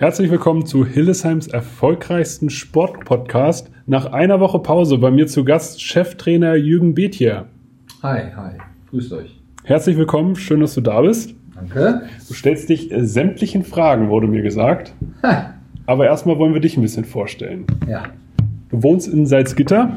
Herzlich willkommen zu Hillesheims erfolgreichsten Sportpodcast. Nach einer Woche Pause bei mir zu Gast Cheftrainer Jürgen Bethje. Hi, hi, grüßt euch. Herzlich willkommen, schön, dass du da bist. Danke. Du stellst dich äh, sämtlichen Fragen, wurde mir gesagt. Ha, Aber erstmal wollen wir dich ein bisschen vorstellen. ja, Du wohnst in Salzgitter.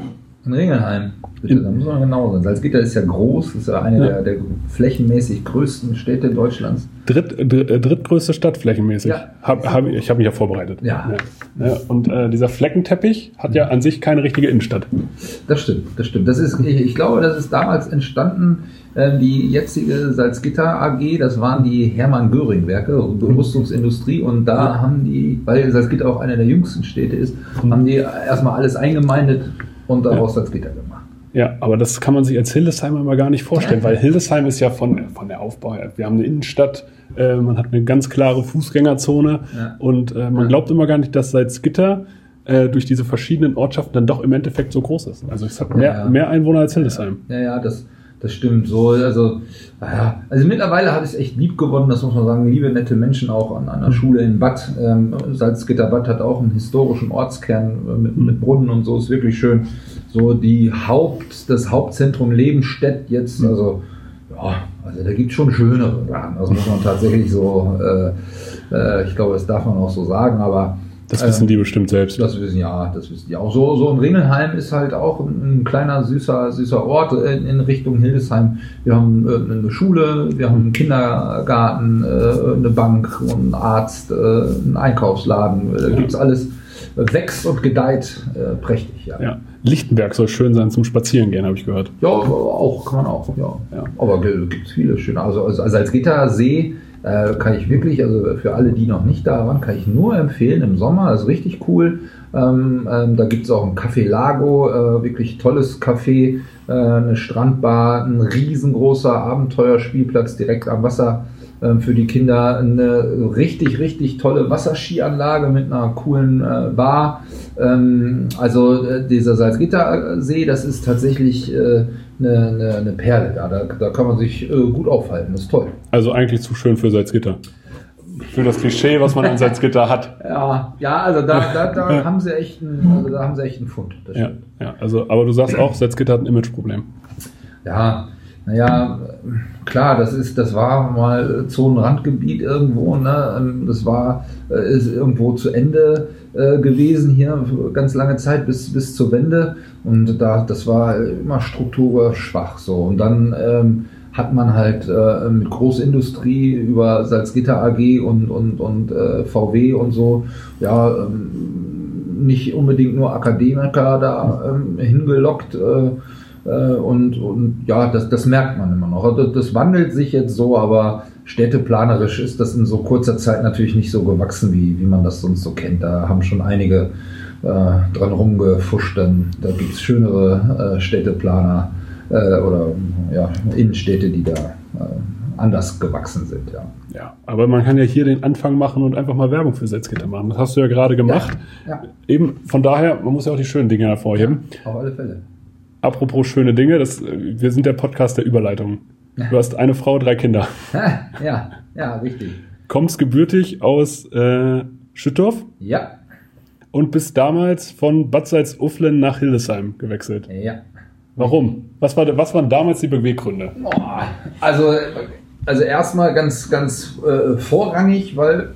In Ringelheim. Bitte, da muss man genau sein. Salzgitter ist ja groß, ist ja eine Ja. Der, der flächenmäßig größten Städte Deutschlands. Dritt, dr- äh, drittgrößte Stadt flächenmäßig. Ja. Hab, hab, ich habe mich ja vorbereitet. Ja. Ja. Ja, Und äh, dieser Fleckenteppich hat ja an sich keine richtige Innenstadt. Das stimmt, das stimmt. Das ist, ich, ich glaube, das ist damals entstanden, äh, die jetzige Salzgitter AG, das waren die Hermann-Göring-Werke, Rüstungsindustrie, und da haben die, weil Salzgitter auch eine der jüngsten Städte ist, haben die erstmal alles eingemeindet und daraus Salzgitter gemacht. Ja, aber das kann man sich als Hildesheimer immer gar nicht vorstellen, weil Hildesheim ist ja von, von der Aufbau her. Wir haben eine Innenstadt, äh, man hat eine ganz klare Fußgängerzone Ja. und äh, man Ja. glaubt immer gar nicht, dass Salzgitter äh, durch diese verschiedenen Ortschaften dann doch im Endeffekt so groß ist. Also es hat mehr, Ja. mehr Einwohner als Hildesheim. Ja, ja, das, das stimmt so. Also, naja, also mittlerweile habe ich es echt lieb gewonnen, das muss man sagen. Liebe, nette Menschen auch an einer Schule in Bad. Ähm, Salzgitter Bad hat auch einen historischen Ortskern äh, mit, mit Brunnen und so, ist wirklich schön. So die Haupt, das Hauptzentrum Lebenstedt jetzt, also, ja, also da gibt es schon schönere Sachen. Das muss man tatsächlich so, äh, äh, ich glaube, das darf man auch so sagen, aber. Das ähm, wissen die bestimmt selbst. das wissen ja, das wissen die auch. So, so ein Ringelheim ist halt auch ein, ein kleiner, süßer, süßer Ort in, in Richtung Hildesheim. Wir haben äh, eine Schule, wir haben einen Kindergarten, äh, eine Bank, einen Arzt, äh, einen Einkaufsladen. Da gibt's alles. Wächst und gedeiht äh, prächtig, ja. Ja. Lichtenberg soll schön sein zum Spazierengehen, habe ich gehört. Ja, auch, kann man auch, ja. Ja. Aber gibt es viele schöne. Also, also, also als Gittersee äh, kann ich wirklich, also für alle, die noch nicht da waren, kann ich nur empfehlen im Sommer, ist richtig cool. Ähm, ähm, da gibt es auch ein Café Lago, äh, wirklich tolles Café, äh, eine Strandbar, ein riesengroßer Abenteuerspielplatz direkt am Wasser ähm, für die Kinder, eine richtig, richtig tolle Wasserskianlage mit einer coolen äh, Bar. Ähm, also äh, dieser Salzgittersee, das ist tatsächlich äh, eine, eine, eine Perle. Da, da, da kann man sich äh, gut aufhalten, das ist toll. Also eigentlich zu schön für Salzgitter. Für das Klischee, was man an Salzgitter hat. Ja, ja, also da, da, da haben sie echt einen, also da haben sie echt einen Fund. Ja, ja, also, aber du sagst auch, Salzgitter hat ein Imageproblem. Ja, naja, klar, das ist, das war mal Zonenrandgebiet irgendwo, ne? Das war, äh, ist irgendwo zu Ende äh, gewesen hier, ganz lange Zeit bis, bis zur Wende. Und da, das war immer strukturschwach so. Und dann ähm, hat man halt äh, mit Großindustrie über Salzgitter AG und, und, und äh, VW und so, ja, ähm, nicht unbedingt nur Akademiker da ähm, hingelockt. Äh, äh, und, und ja, das, das merkt man immer noch. Also das wandelt sich jetzt so, aber städteplanerisch ist das in so kurzer Zeit natürlich nicht so gewachsen, wie, wie man das sonst so kennt. Da haben schon einige äh, dran rumgefuscht. Dann, da gibt es schönere äh, Städteplaner äh, oder ja, Innenstädte, die da äh, anders gewachsen sind. Ja. Ja, aber man kann ja hier den Anfang machen und einfach mal Werbung für Salzgitter machen. Das hast du ja gerade gemacht. Ja, Eben, von daher, man muss ja auch die schönen Dinge hervorheben. auf alle Fälle. Apropos schöne Dinge, das, wir sind der Podcast der Überleitung. Du hast eine Frau, drei Kinder. ja, ja, richtig. Kommst gebürtig aus äh, Schüttorf Ja, und bist damals von Bad Salzuflen nach Hildesheim gewechselt. ja. Warum? Was, war, was waren damals die Beweggründe? Boah, Also, also erstmal ganz, ganz äh, vorrangig, weil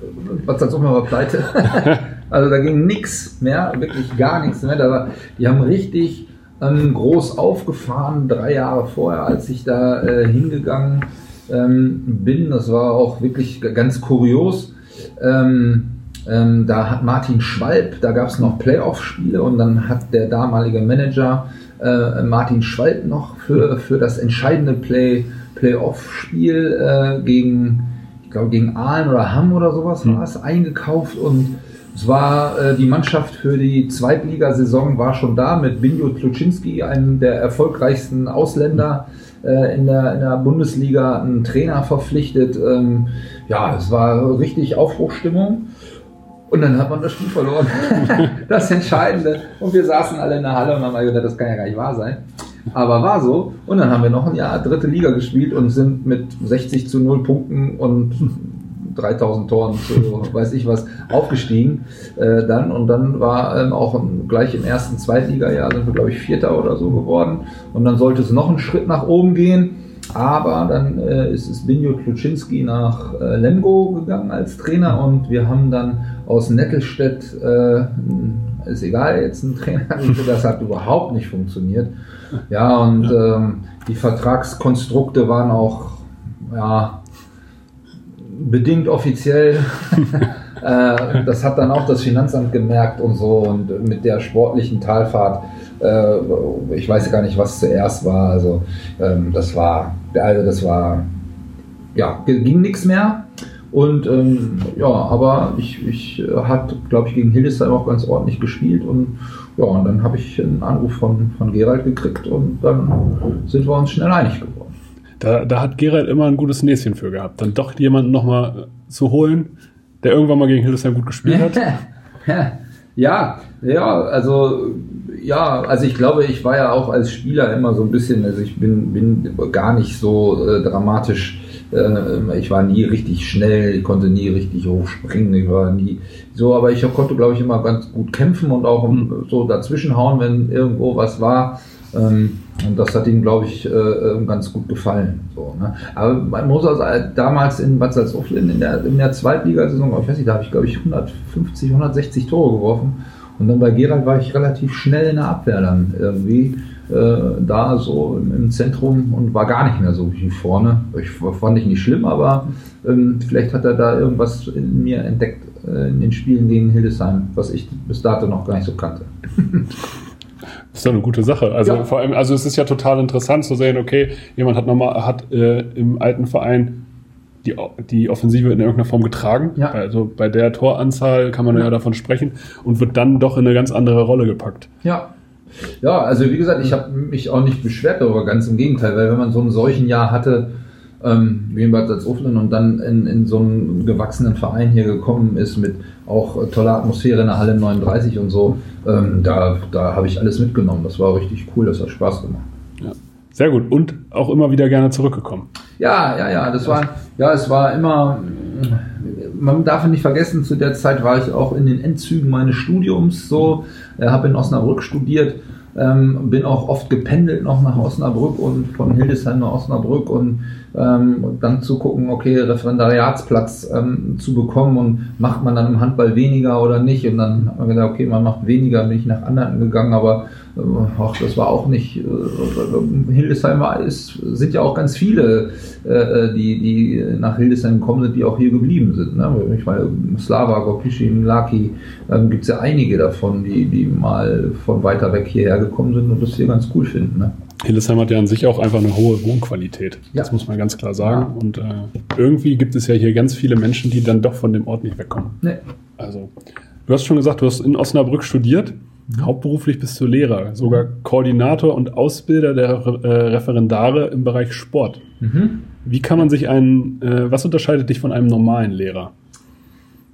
als mal war pleite. also da ging nichts mehr, wirklich gar nichts mehr. Da war, die haben richtig ähm, groß aufgefahren, drei Jahre vorher, als ich da äh, hingegangen ähm, bin. Das war auch wirklich ganz kurios. Ähm, ähm, da hat Martin Schwalb, da gab es noch Playoff-Spiele und dann hat der damalige Manager äh, Martin Schwalb noch für, für das entscheidende Play, Playoff-Spiel äh, gegen, ich glaube, gegen Aalen oder Hamm oder sowas war es, eingekauft und es war äh, die Mannschaft für die Zweitligasaison war schon da mit Binjo Tluczynski, einem der erfolgreichsten Ausländer äh, in, der, in der Bundesliga, einen Trainer verpflichtet. Ähm, ja, es war richtig Aufbruchstimmung. Und dann hat man das Spiel verloren. das Entscheidende. Und wir saßen alle in der Halle und haben gedacht, das kann ja gar nicht wahr sein. Aber war so. Und dann haben wir noch ein Jahr dritte Liga gespielt und sind mit 60 zu 0 Punkten und 3000 Toren zu weiß ich was aufgestiegen äh, dann. Und dann war ähm, auch im, gleich im ersten Zweitliga-Jahr sind wir glaube ich Vierter oder so geworden. Und dann sollte es noch einen Schritt nach oben gehen. Aber dann äh, ist es Binjo Kluczynski nach äh, Lemgo gegangen als Trainer. Und wir haben dann aus Nettelstedt, äh, ist egal, jetzt ein Trainer, das hat überhaupt nicht funktioniert. Ja, und ähm, die Vertragskonstrukte waren auch ja, bedingt offiziell. äh, das hat dann auch das Finanzamt gemerkt und so und mit der sportlichen Talfahrt. Äh, ich weiß gar nicht, was zuerst war. Also ähm, das war, also das war, ja, ging nichts mehr. Und ähm, ja, aber ich, ich äh, hat, glaube ich, gegen Hildesheim auch ganz ordentlich gespielt und ja, und dann habe ich einen Anruf von, von Gerald gekriegt und dann sind wir uns schnell einig geworden. Da, da hat Gerald immer ein gutes Näschen für gehabt, dann doch jemanden nochmal zu holen, der irgendwann mal gegen Hildesheim gut gespielt hat. ja, ja, also ja, also ich glaube, ich war ja auch als Spieler immer so ein bisschen, also ich bin, bin gar nicht so äh, dramatisch äh, ich war nie richtig schnell, ich konnte nie richtig hoch springen, ich war nie so, aber ich konnte, glaube ich, immer ganz gut kämpfen und auch so dazwischenhauen, wenn irgendwo was war. Ähm, und das hat ihm, glaube ich, äh, ganz gut gefallen. So, ne? Aber man muss also damals in Bad Salzuflen in der, in der Zweitligasaison, ich weiß nicht, da habe ich, glaube ich, 150, 160 Tore geworfen. Und dann bei Gerald war ich relativ schnell in der Abwehr dann irgendwie äh, da so im Zentrum und war gar nicht mehr so wie vorne. Ich fand ich nicht schlimm, aber ähm, vielleicht hat er da irgendwas in mir entdeckt äh, in den Spielen gegen Hildesheim, was ich bis dato noch gar nicht so kannte. Das ist doch eine gute Sache. Also ja. vor allem, also es ist ja total interessant zu sehen, okay, jemand hat nochmal, hat äh, im alten Verein die, die Offensive in irgendeiner Form getragen. Ja. Also bei der Toranzahl kann man ja. ja davon sprechen und wird dann doch in eine ganz andere Rolle gepackt. Ja. Ja, also wie gesagt, ich habe mich auch nicht beschwert darüber, ganz im Gegenteil, weil wenn man so ein solchen Jahr hatte, ähm, wie in Bad Salzuflen und dann in, in so einen gewachsenen Verein hier gekommen ist mit auch toller Atmosphäre in der Halle 39 und so, ähm, da, da habe ich alles mitgenommen. Das war richtig cool, das hat Spaß gemacht. Ja. Sehr gut. Und auch immer wieder gerne zurückgekommen. Ja, ja, ja. Das war, ja, es war immer, man darf nicht vergessen, zu der Zeit war ich auch in den Endzügen meines Studiums so, äh, habe in Osnabrück studiert ähm, bin auch oft gependelt noch nach Osnabrück und von Hildesheim nach Osnabrück und ähm, dann zu gucken, okay, Referendariatsplatz ähm, zu bekommen und macht man dann im Handball weniger oder nicht? Und dann haben wir gesagt, okay, man macht weniger, bin ich nach anderen gegangen, aber ach, das war auch nicht. Äh, Hildesheim ist, sind ja auch ganz viele, äh, die, die nach Hildesheim gekommen sind, die auch hier geblieben sind. Ne? Ich meine, Slava, Gorkischin, Laki, ähm, gibt es ja einige davon, die, die mal von weiter weg hierher gekommen sind und das hier ganz cool finden. Ne? Hildesheim hat ja an sich auch einfach eine hohe Wohnqualität. Ja. Das muss man ganz klar sagen. Und äh, irgendwie gibt es ja hier ganz viele Menschen, die dann doch von dem Ort nicht wegkommen. Nee. Also, du hast schon gesagt, du hast in Osnabrück studiert. Mhm. Hauptberuflich bist du Lehrer, sogar Koordinator und Ausbilder der äh, Referendare im Bereich Sport. Mhm. Wie kann man sich einen, äh, was unterscheidet dich von einem normalen Lehrer?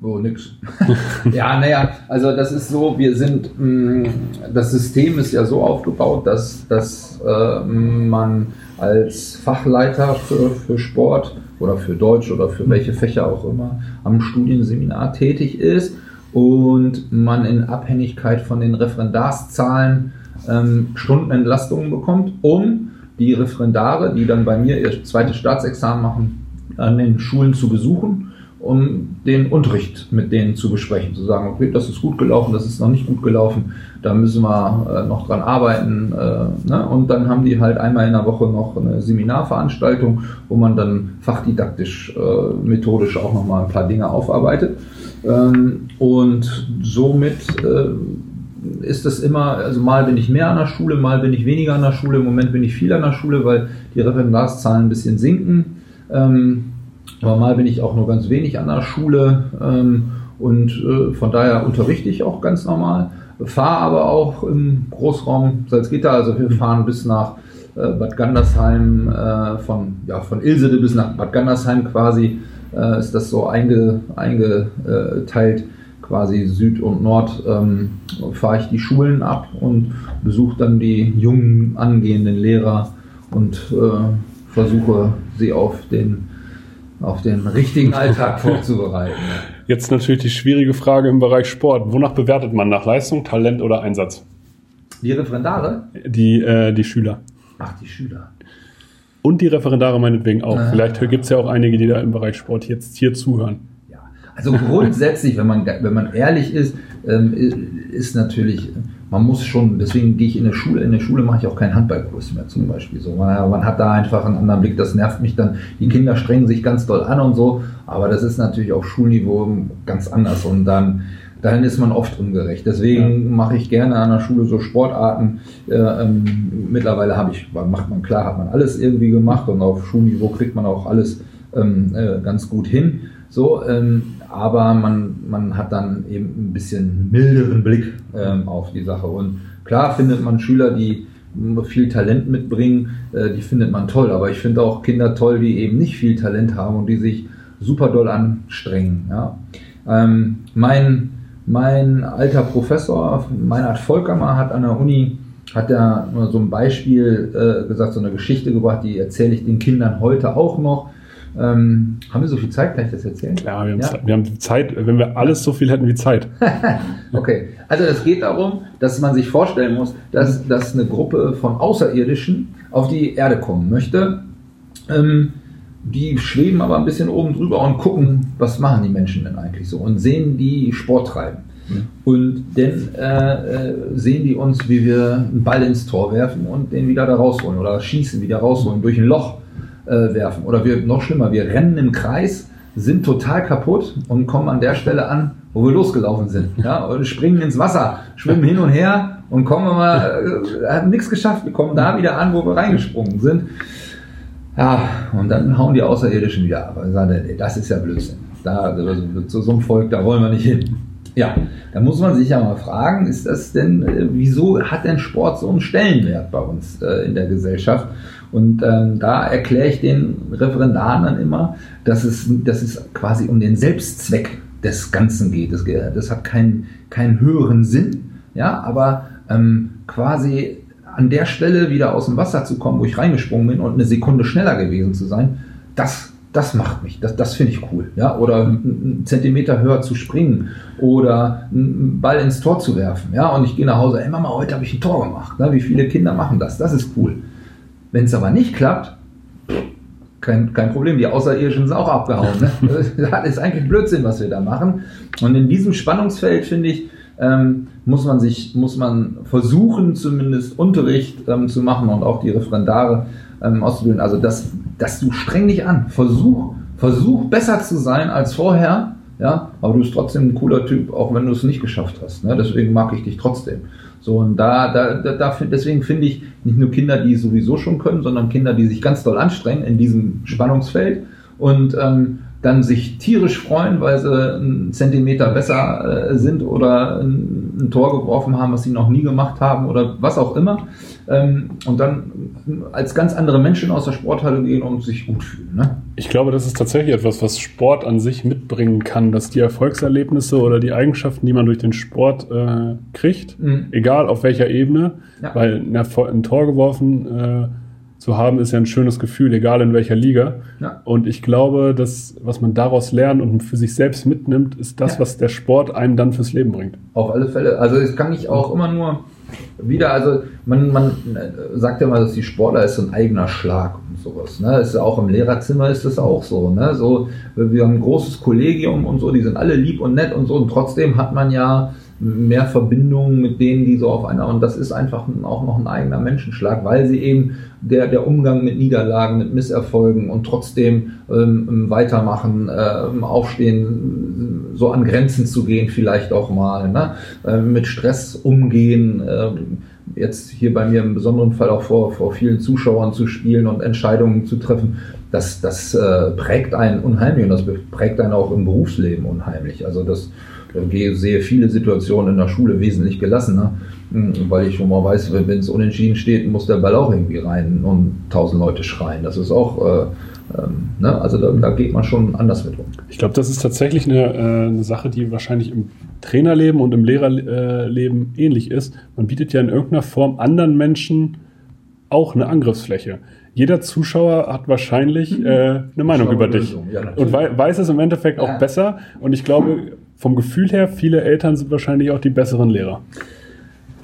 Oh, nix. ja, naja, also das ist so, wir sind, mh, mm, das System ist ja so aufgebaut, dass, dass äh, man als Fachleiter für, für Sport oder für Deutsch oder für welche Fächer auch immer am Studienseminar tätig ist und man in Abhängigkeit von den Referendarszahlen ähm, Stundenentlastungen bekommt, um die Referendare, die dann bei mir ihr zweites Staatsexamen machen, an den Schulen zu besuchen um den Unterricht mit denen zu besprechen, zu sagen, okay, das ist gut gelaufen, das ist noch nicht gut gelaufen, da müssen wir äh, noch dran arbeiten. Äh, ne? Und dann haben die halt einmal in der Woche noch eine Seminarveranstaltung, wo man dann fachdidaktisch, äh, methodisch auch nochmal ein paar Dinge aufarbeitet. Ähm, und somit äh, ist das immer, also mal bin ich mehr an der Schule, mal bin ich weniger an der Schule, im Moment bin ich viel an der Schule, weil die Referendarszahlen ein bisschen sinken. Ähm, aber mal bin ich auch nur ganz wenig an der Schule ähm, und äh, von daher unterrichte ich auch ganz normal. Fahre aber auch im Großraum Salzgitter, also wir fahren bis nach äh, Bad Gandersheim, äh, von, ja, von Ilsede bis nach Bad Gandersheim quasi äh, ist das so einge, eingeteilt, quasi Süd und Nord ähm, fahre ich die Schulen ab und besuche dann die jungen angehenden Lehrer und äh, versuche sie auf den auf den richtigen Alltag vorzubereiten. Jetzt natürlich die schwierige Frage im Bereich Sport. Wonach bewertet man? Nach Leistung, Talent oder Einsatz? Die Referendare? Die, äh, die Schüler. Ach, die Schüler. Und die Referendare meinetwegen auch. Ah. Vielleicht gibt es ja auch einige, die da im Bereich Sport jetzt hier zuhören. Ja, also grundsätzlich, wenn man, wenn man ehrlich ist, ähm, ist natürlich man muss schon, deswegen gehe ich in der Schule, in der Schule mache ich auch keinen Handballkurs mehr zum Beispiel. So, man, man, hat da einfach einen anderen Blick, das nervt mich dann. Die Kinder strengen sich ganz doll an und so, aber das ist natürlich auf Schulniveau ganz anders und dann, dann ist man oft ungerecht. Deswegen ja. mache ich gerne an der Schule so Sportarten. Äh, ähm, mittlerweile habe ich, macht man klar, hat man alles irgendwie gemacht und auf Schulniveau kriegt man auch alles ähm, äh, ganz gut hin. So, ähm, aber man, man hat dann eben ein bisschen milderen Blick ähm, auf die Sache. Und klar findet man Schüler, die viel Talent mitbringen, äh, die findet man toll. Aber ich finde auch Kinder toll, die eben nicht viel Talent haben und die sich super doll anstrengen. Ja. Ähm, mein, mein alter Professor, Meinhard Volkamer, hat an der Uni hat er so ein Beispiel äh, gesagt, so eine Geschichte gebracht, die erzähle ich den Kindern heute auch noch. Ähm, haben wir so viel Zeit? Kann ich das erzählen? Klar, wir haben, ja? Zeit, wir haben Zeit, wenn wir alles so viel hätten wie Zeit. okay, also es geht darum, dass man sich vorstellen muss, dass, dass eine Gruppe von Außerirdischen auf die Erde kommen möchte. Ähm, die schweben aber ein bisschen oben drüber und gucken, was machen die Menschen denn eigentlich so und sehen die Sport treiben. Mhm. Und dann äh, äh, sehen die uns, wie wir einen Ball ins Tor werfen und den wieder da rausholen oder schießen, wieder rausholen durch ein Loch äh, werfen. Oder wir, noch schlimmer, wir rennen im Kreis, sind total kaputt und kommen an der Stelle an, wo wir losgelaufen sind. Ja, und springen ins Wasser, schwimmen hin und her und kommen mal, äh, haben nichts geschafft, wir kommen da wieder an, wo wir reingesprungen sind. Ja, und dann hauen die Außerirdischen wieder ab. Und sagen, ey, das ist ja Blödsinn. Da, also, zu so einem Volk, da wollen wir nicht hin. Ja, da muss man sich ja mal fragen, ist das denn, äh, wieso hat denn Sport so einen Stellenwert bei uns äh, in der Gesellschaft? Und ähm, da erkläre ich den Referendaren dann immer, dass es, dass es quasi um den Selbstzweck des Ganzen geht. Das, das hat keinen, keinen höheren Sinn, ja, aber ähm, quasi an der Stelle wieder aus dem Wasser zu kommen, wo ich reingesprungen bin und eine Sekunde schneller gewesen zu sein, das, das macht mich, das, das finde ich cool. Ja? Oder einen Zentimeter höher zu springen oder einen Ball ins Tor zu werfen. Ja? Und ich gehe nach Hause, ey Mama, heute habe ich ein Tor gemacht. Ne? Wie viele Kinder machen das? Das ist cool. Wenn es aber nicht klappt, kein, kein Problem, die Außerirdischen sind auch abgehauen. Ne? das ist eigentlich Blödsinn, was wir da machen. Und in diesem Spannungsfeld, finde ich, ähm, muss man sich, muss man versuchen, zumindest Unterricht ähm, zu machen und auch die Referendare ähm, auszubilden. Also das, das du streng dich an. Versuch, versuch besser zu sein als vorher, ja, aber du bist trotzdem ein cooler Typ, auch wenn du es nicht geschafft hast. Ne? Deswegen mag ich dich trotzdem. So, und da, da, da, da deswegen finde ich nicht nur Kinder, die es sowieso schon können, sondern Kinder, die sich ganz doll anstrengen in diesem Spannungsfeld und ähm, dann sich tierisch freuen, weil sie einen Zentimeter besser äh, sind oder ein, ein, Tor geworfen haben, was sie noch nie gemacht haben oder was auch immer. Ähm, und dann als ganz andere Menschen aus der Sporthalle gehen und sich gut fühlen. Ne? Ich glaube, das ist tatsächlich etwas, was Sport an sich mitbringen kann, dass die Erfolgserlebnisse oder die Eigenschaften, die man durch den Sport äh, kriegt, mhm. egal auf welcher Ebene, ja. weil ein Tor geworfen äh, zu haben, ist ja ein schönes Gefühl, egal in welcher Liga. Ja. Und ich glaube, dass was man daraus lernt und für sich selbst mitnimmt, ist das, ja. was der Sport einem dann fürs Leben bringt. Auf alle Fälle. Also es kann ich auch immer nur wieder, also man, man sagt ja mal, dass die Sportler ist so ein eigener Schlag und sowas. Ne? Ist ja auch im Lehrerzimmer ist das auch so. Ne? So, wir haben ein großes Kollegium und so, die sind alle lieb und nett und so, und trotzdem hat man ja mehr Verbindungen mit denen, die so auf einer, und das ist einfach auch noch ein eigener Menschenschlag, weil sie eben der, der Umgang mit Niederlagen, mit Misserfolgen und trotzdem ähm, weitermachen, äh, aufstehen, so an Grenzen zu gehen, vielleicht auch mal, ne? äh, mit Stress umgehen, äh, jetzt hier bei mir im besonderen Fall auch vor, vor vielen Zuschauern zu spielen und Entscheidungen zu treffen, das, das äh, prägt einen unheimlich und das prägt einen auch im Berufsleben unheimlich. Also das ich sehe viele Situationen in der Schule wesentlich gelassener, hm, weil ich schon mal weiß, wenn es unentschieden steht, muss der Ball auch irgendwie rein und tausend Leute schreien. Das ist auch, äh, ähm, ne? also da, da, geht man schon anders mit um. Ich glaube, das ist tatsächlich eine, äh, eine, Sache, die wahrscheinlich im Trainerleben und im Lehrerleben ähnlich ist. Man bietet ja in irgendeiner Form anderen Menschen auch eine Angriffsfläche jeder Zuschauer hat wahrscheinlich mhm. äh, eine Meinung über dich ja, und wei weiß es im Endeffekt auch ja. besser. Und ich glaube, vom Gefühl her, viele Eltern sind wahrscheinlich auch die besseren Lehrer.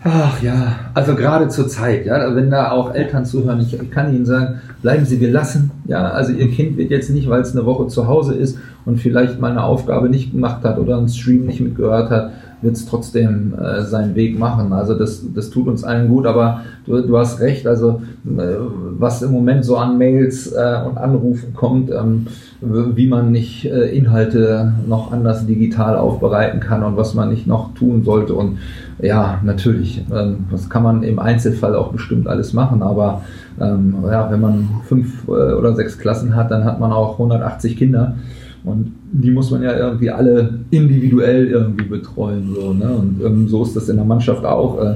Ach ja, also gerade zur Zeit, ja, wenn da auch Eltern zuhören, ich, kann Ihnen sagen, bleiben Sie gelassen, ja, also Ihr Kind wird jetzt nicht, weil es eine Woche zu Hause ist und vielleicht mal eine Aufgabe nicht gemacht hat oder einen Stream nicht mitgehört hat, wird es trotzdem äh, seinen Weg machen. Also das, das tut uns allen gut, aber du, du hast recht, also äh, was im Moment so an Mails äh, und Anrufen kommt, ähm, wie man nicht äh, Inhalte noch anders digital aufbereiten kann und was man nicht noch tun sollte. Und ja, natürlich, ähm, das kann man im Einzelfall auch bestimmt alles machen, aber ähm, ja, wenn man fünf äh, oder sechs Klassen hat, dann hat man auch 180 Kinder. Und die muss man ja irgendwie alle individuell irgendwie betreuen. So, ne? Und ähm, so ist das in der Mannschaft auch. Äh,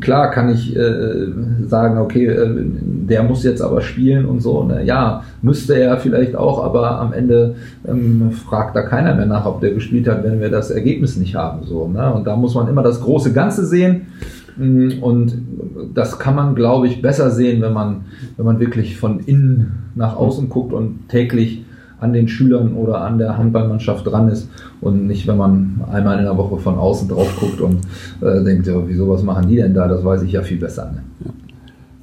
klar kann ich äh, sagen, okay, äh, der muss jetzt aber spielen und so. Ne? Ja, müsste er vielleicht auch, aber am Ende ähm, fragt da keiner mehr nach, ob der gespielt hat, wenn wir das Ergebnis nicht haben. So, ne? Und da muss man immer das große Ganze sehen. Mm, und das kann man, glaube ich, besser sehen, wenn man, wenn man wirklich von innen nach außen guckt und täglich an den Schülern oder an der Handballmannschaft dran ist und nicht, wenn man einmal in der Woche von außen drauf guckt und äh, denkt, ja, wieso, was machen die denn da? Das weiß ich ja viel besser. Ne?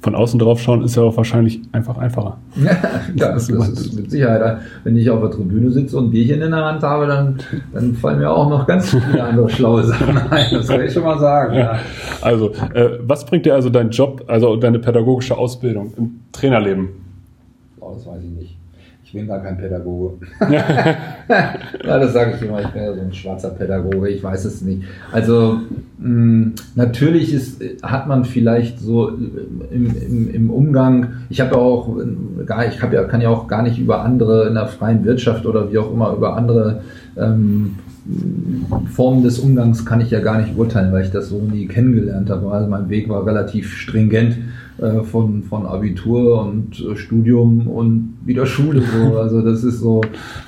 Von außen drauf schauen ist ja auch wahrscheinlich einfach einfacher. ja, das, das ist mit Sicherheit. Wenn ich auf der Tribüne sitze und ein Bierchen in der Hand habe, dann, dann fallen mir auch noch ganz viele andere schlaue Sachen ein. Das kann ich schon mal sagen. Ja. Also, äh, was bringt dir also dein Job, also deine pädagogische Ausbildung im Trainerleben? Oh, das weiß ich nicht. Ich bin gar kein Pädagoge. ja, das sage ich immer, ich bin ja so ein schwarzer Pädagoge, ich weiß es nicht. Also mh, mm, natürlich ist, hat man vielleicht so im, im, im Umgang, ich habe ja auch gar, ich habe ja, kann ja auch gar nicht über andere in der freien Wirtschaft oder wie auch immer, über andere ähm, Formen des Umgangs kann ich ja gar nicht urteilen, weil ich das so nie kennengelernt habe. Also mein Weg war relativ stringent äh, von, von Abitur und äh, Studium und wieder Schule. So. Also das ist so,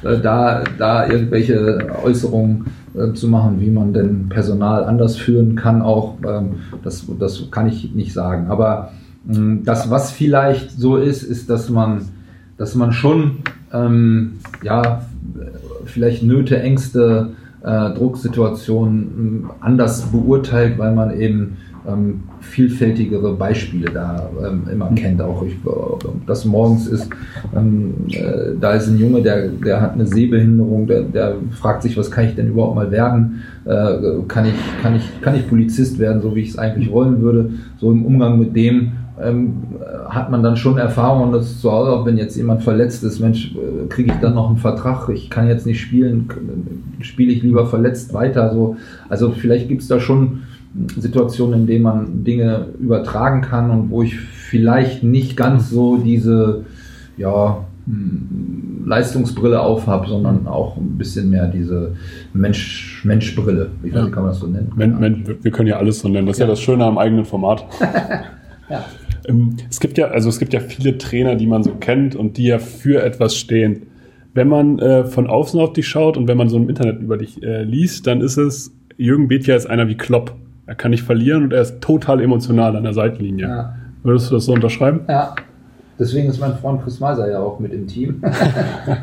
äh, da, da irgendwelche Äußerungen äh, zu machen, wie man denn Personal anders führen kann, auch ähm, das, das kann ich nicht sagen. Aber ähm, das, was vielleicht so ist, ist, dass man, dass man schon ähm, ja, vielleicht Nöte, Ängste, äh, Drucksituationen anders beurteilt, weil man eben ähm, vielfältigere Beispiele da ähm, immer mhm. kennt. Auch ich, äh, das morgens ist, ähm, äh, da ist ein Junge, der, der hat eine Sehbehinderung, der, der fragt sich, was kann ich denn überhaupt mal werden? Äh, kann, ich, kann, ich, kann ich Polizist werden, so wie ich es eigentlich wollen würde? So im Umgang mit dem ähm, hat man dann schon Erfahrung und das ist zu Hause, wenn jetzt jemand verletzt ist, Mensch, äh, kriege ich dann noch einen Vertrag, ich kann jetzt nicht spielen, spiele ich lieber verletzt weiter. So. Also vielleicht gibt es da schon Situationen, in denen man Dinge übertragen kann und wo ich vielleicht nicht ganz so diese ja, hm, Leistungsbrille aufhab, sondern auch ein bisschen mehr diese Mensch, Menschbrille. Wie ja. kann man das so nennen? Men, Men, wir können ja alles so nennen. Das ist ja, ja das Schöne am eigenen Format. ja. Ähm, es gibt ja, also es gibt ja viele Trainer, die man so kennt und die ja für etwas stehen. Wenn man äh, von außen auf dich schaut und wenn man so im Internet über dich äh, liest, dann ist es, Jürgen Bethja ist einer wie Klopp. Er kann nicht verlieren und er ist total emotional an der Seitenlinie. Ja. Würdest du das so unterschreiben? Ja. Deswegen ist mein Freund Chris Meiser ja auch mit im Team.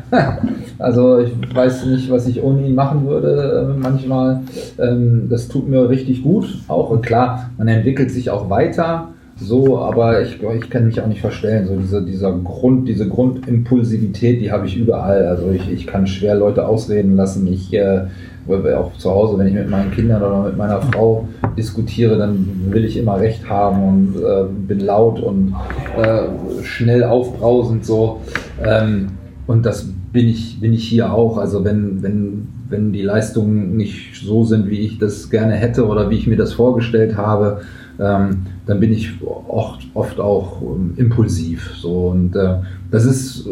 also ich weiß nicht, was ich ohne ihn machen würde äh, manchmal. Ähm, das tut mir richtig gut. Auch klar, man entwickelt sich auch weiter. So, aber ich, ich kann mich auch nicht verstellen. So diese, dieser Grund, diese Grundimpulsivität, die habe ich überall. Also ich, ich kann schwer Leute ausreden lassen. Ich äh, auch zu Hause, wenn ich mit meinen Kindern oder mit meiner Frau diskutiere, dann will ich immer Recht haben und äh, bin laut und äh, schnell aufbrausend so. Ähm, und das bin ich, bin ich hier auch. Also wenn, wenn, wenn die Leistungen nicht so sind, wie ich das gerne hätte oder wie ich mir das vorgestellt habe, ähm, dann bin ich oft, oft auch ähm, impulsiv. So. Und äh, das ist, äh,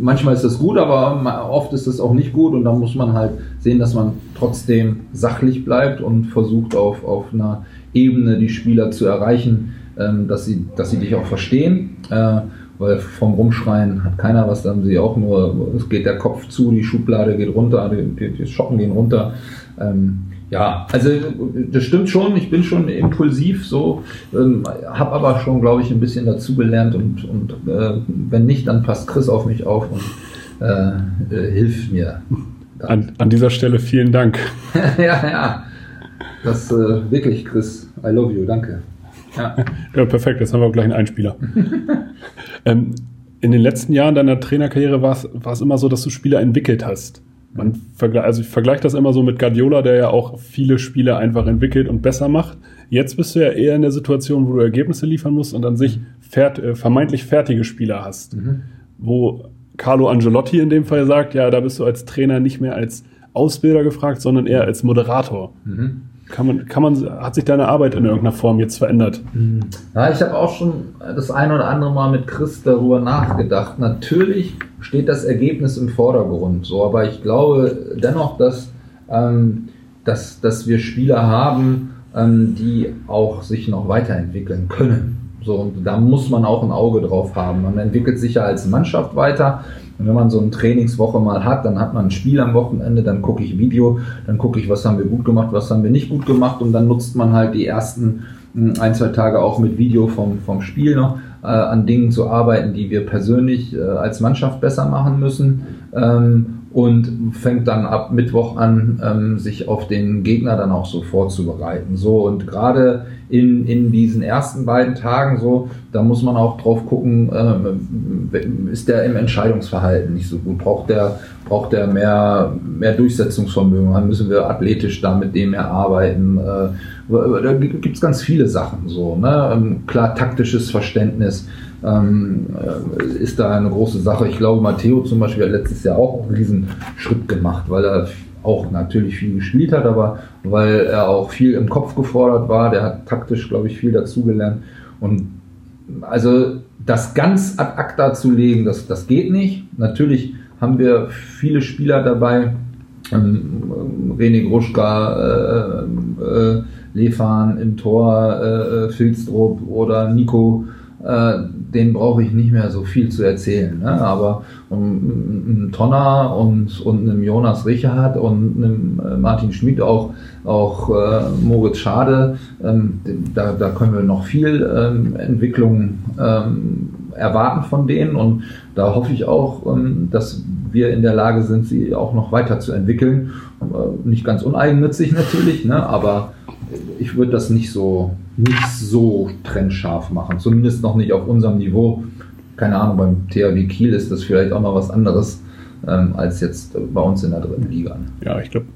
manchmal ist das gut, aber oft ist das auch nicht gut und da muss man halt sehen, dass man trotzdem sachlich bleibt und versucht auf, auf einer Ebene die Spieler zu erreichen, ähm, dass, sie, dass sie dich auch verstehen. Äh, weil vom Rumschreien hat keiner was, dann sie auch nur, es geht der Kopf zu, die Schublade geht runter, die, die, die Schocken gehen runter. Ähm, Ja, also das stimmt schon. Ich bin schon impulsiv so, ähm, habe aber schon, glaube ich, ein bisschen dazugelernt und, und äh, wenn nicht, dann passt Chris auf mich auf und äh, äh, hilft mir. An, an, dieser Stelle vielen Dank. ja, ja. Das äh, wirklich, Chris. I love you. Danke. Ja, ja perfekt. Jetzt haben wir auch gleich einen Einspieler. ähm, in den letzten Jahren deiner Trainerkarriere war es immer so, dass du Spieler entwickelt hast. Man vergleicht, also ich vergleiche das immer so mit Guardiola, der ja auch viele Spiele einfach entwickelt und besser macht. Jetzt bist du ja eher in der Situation, wo du Ergebnisse liefern musst und an sich fert, äh, vermeintlich fertige Spieler hast. Mhm. Wo Carlo Angelotti in dem Fall sagt, ja, da bist du als Trainer nicht mehr als Ausbilder gefragt, sondern eher als Moderator. Mhm. Kann man, kann man, hat sich deine Arbeit in irgendeiner Form jetzt verändert? Mhm. Ja, ich habe auch schon das ein oder andere Mal mit Chris darüber nachgedacht. Natürlich steht das Ergebnis im Vordergrund, so, aber ich glaube dennoch, dass, ähm, dass, dass wir Spieler haben, ähm, die auch sich noch weiterentwickeln können. So, und da muss man auch ein Auge drauf haben. Man entwickelt sich ja als Mannschaft weiter. Und wenn man so eine Trainingswoche mal hat, dann hat man ein Spiel am Wochenende, dann gucke ich Video, dann gucke ich, was haben wir gut gemacht, was haben wir nicht gut gemacht und dann nutzt man halt die ersten hm, ein, zwei Tage auch mit Video vom, vom Spiel noch äh, an Dingen zu arbeiten, die wir persönlich äh, als Mannschaft besser machen müssen. Ähm, und fängt dann ab Mittwoch an, ähm, sich auf den Gegner dann auch so vorzubereiten. So und gerade in, in diesen ersten beiden Tagen so, da muss man auch drauf gucken, äh, ist der im Entscheidungsverhalten nicht so gut, braucht der, braucht der mehr, mehr Durchsetzungsvermögen, dann müssen wir athletisch da mit dem mehr arbeiten. Äh, da gibt es ganz viele Sachen so, ne? Ähm, klar taktisches Verständnis ähm, äh, ist da eine große Sache. Ich glaube, Matteo zum Beispiel hat letztes Jahr auch einen riesen Schritt gemacht, weil er auch natürlich viel gespielt hat, aber weil er auch viel im Kopf gefordert war. Der hat taktisch, glaube ich, viel dazugelernt. Und also das ganz ad acta zu legen, das, das geht nicht. Natürlich haben wir viele Spieler dabei. Ähm, René Gruschka, äh, äh, Lefan im Tor, äh, Filstrup oder Nico äh, den brauche ich nicht mehr so viel zu erzählen. Ne? Aber um, einem Tonner und, und einem Jonas Richard und einem äh, Martin Schmidt, auch, auch äh, Moritz Schade, ähm, da, da können wir noch viel ähm, Entwicklung ähm, erwarten von denen. Und da hoffe ich auch, ähm, dass wir in der Lage sind, sie auch noch weiter zu entwickeln. Äh, nicht ganz uneigennützig natürlich, ne? aber ich würde das nicht so, nicht so trennscharf machen. Zumindest noch nicht auf unserem Niveau. Keine Ahnung, beim THW Kiel ist das vielleicht auch noch was anderes ähm, als jetzt bei uns in der dritten Liga. Ja, ich glaube,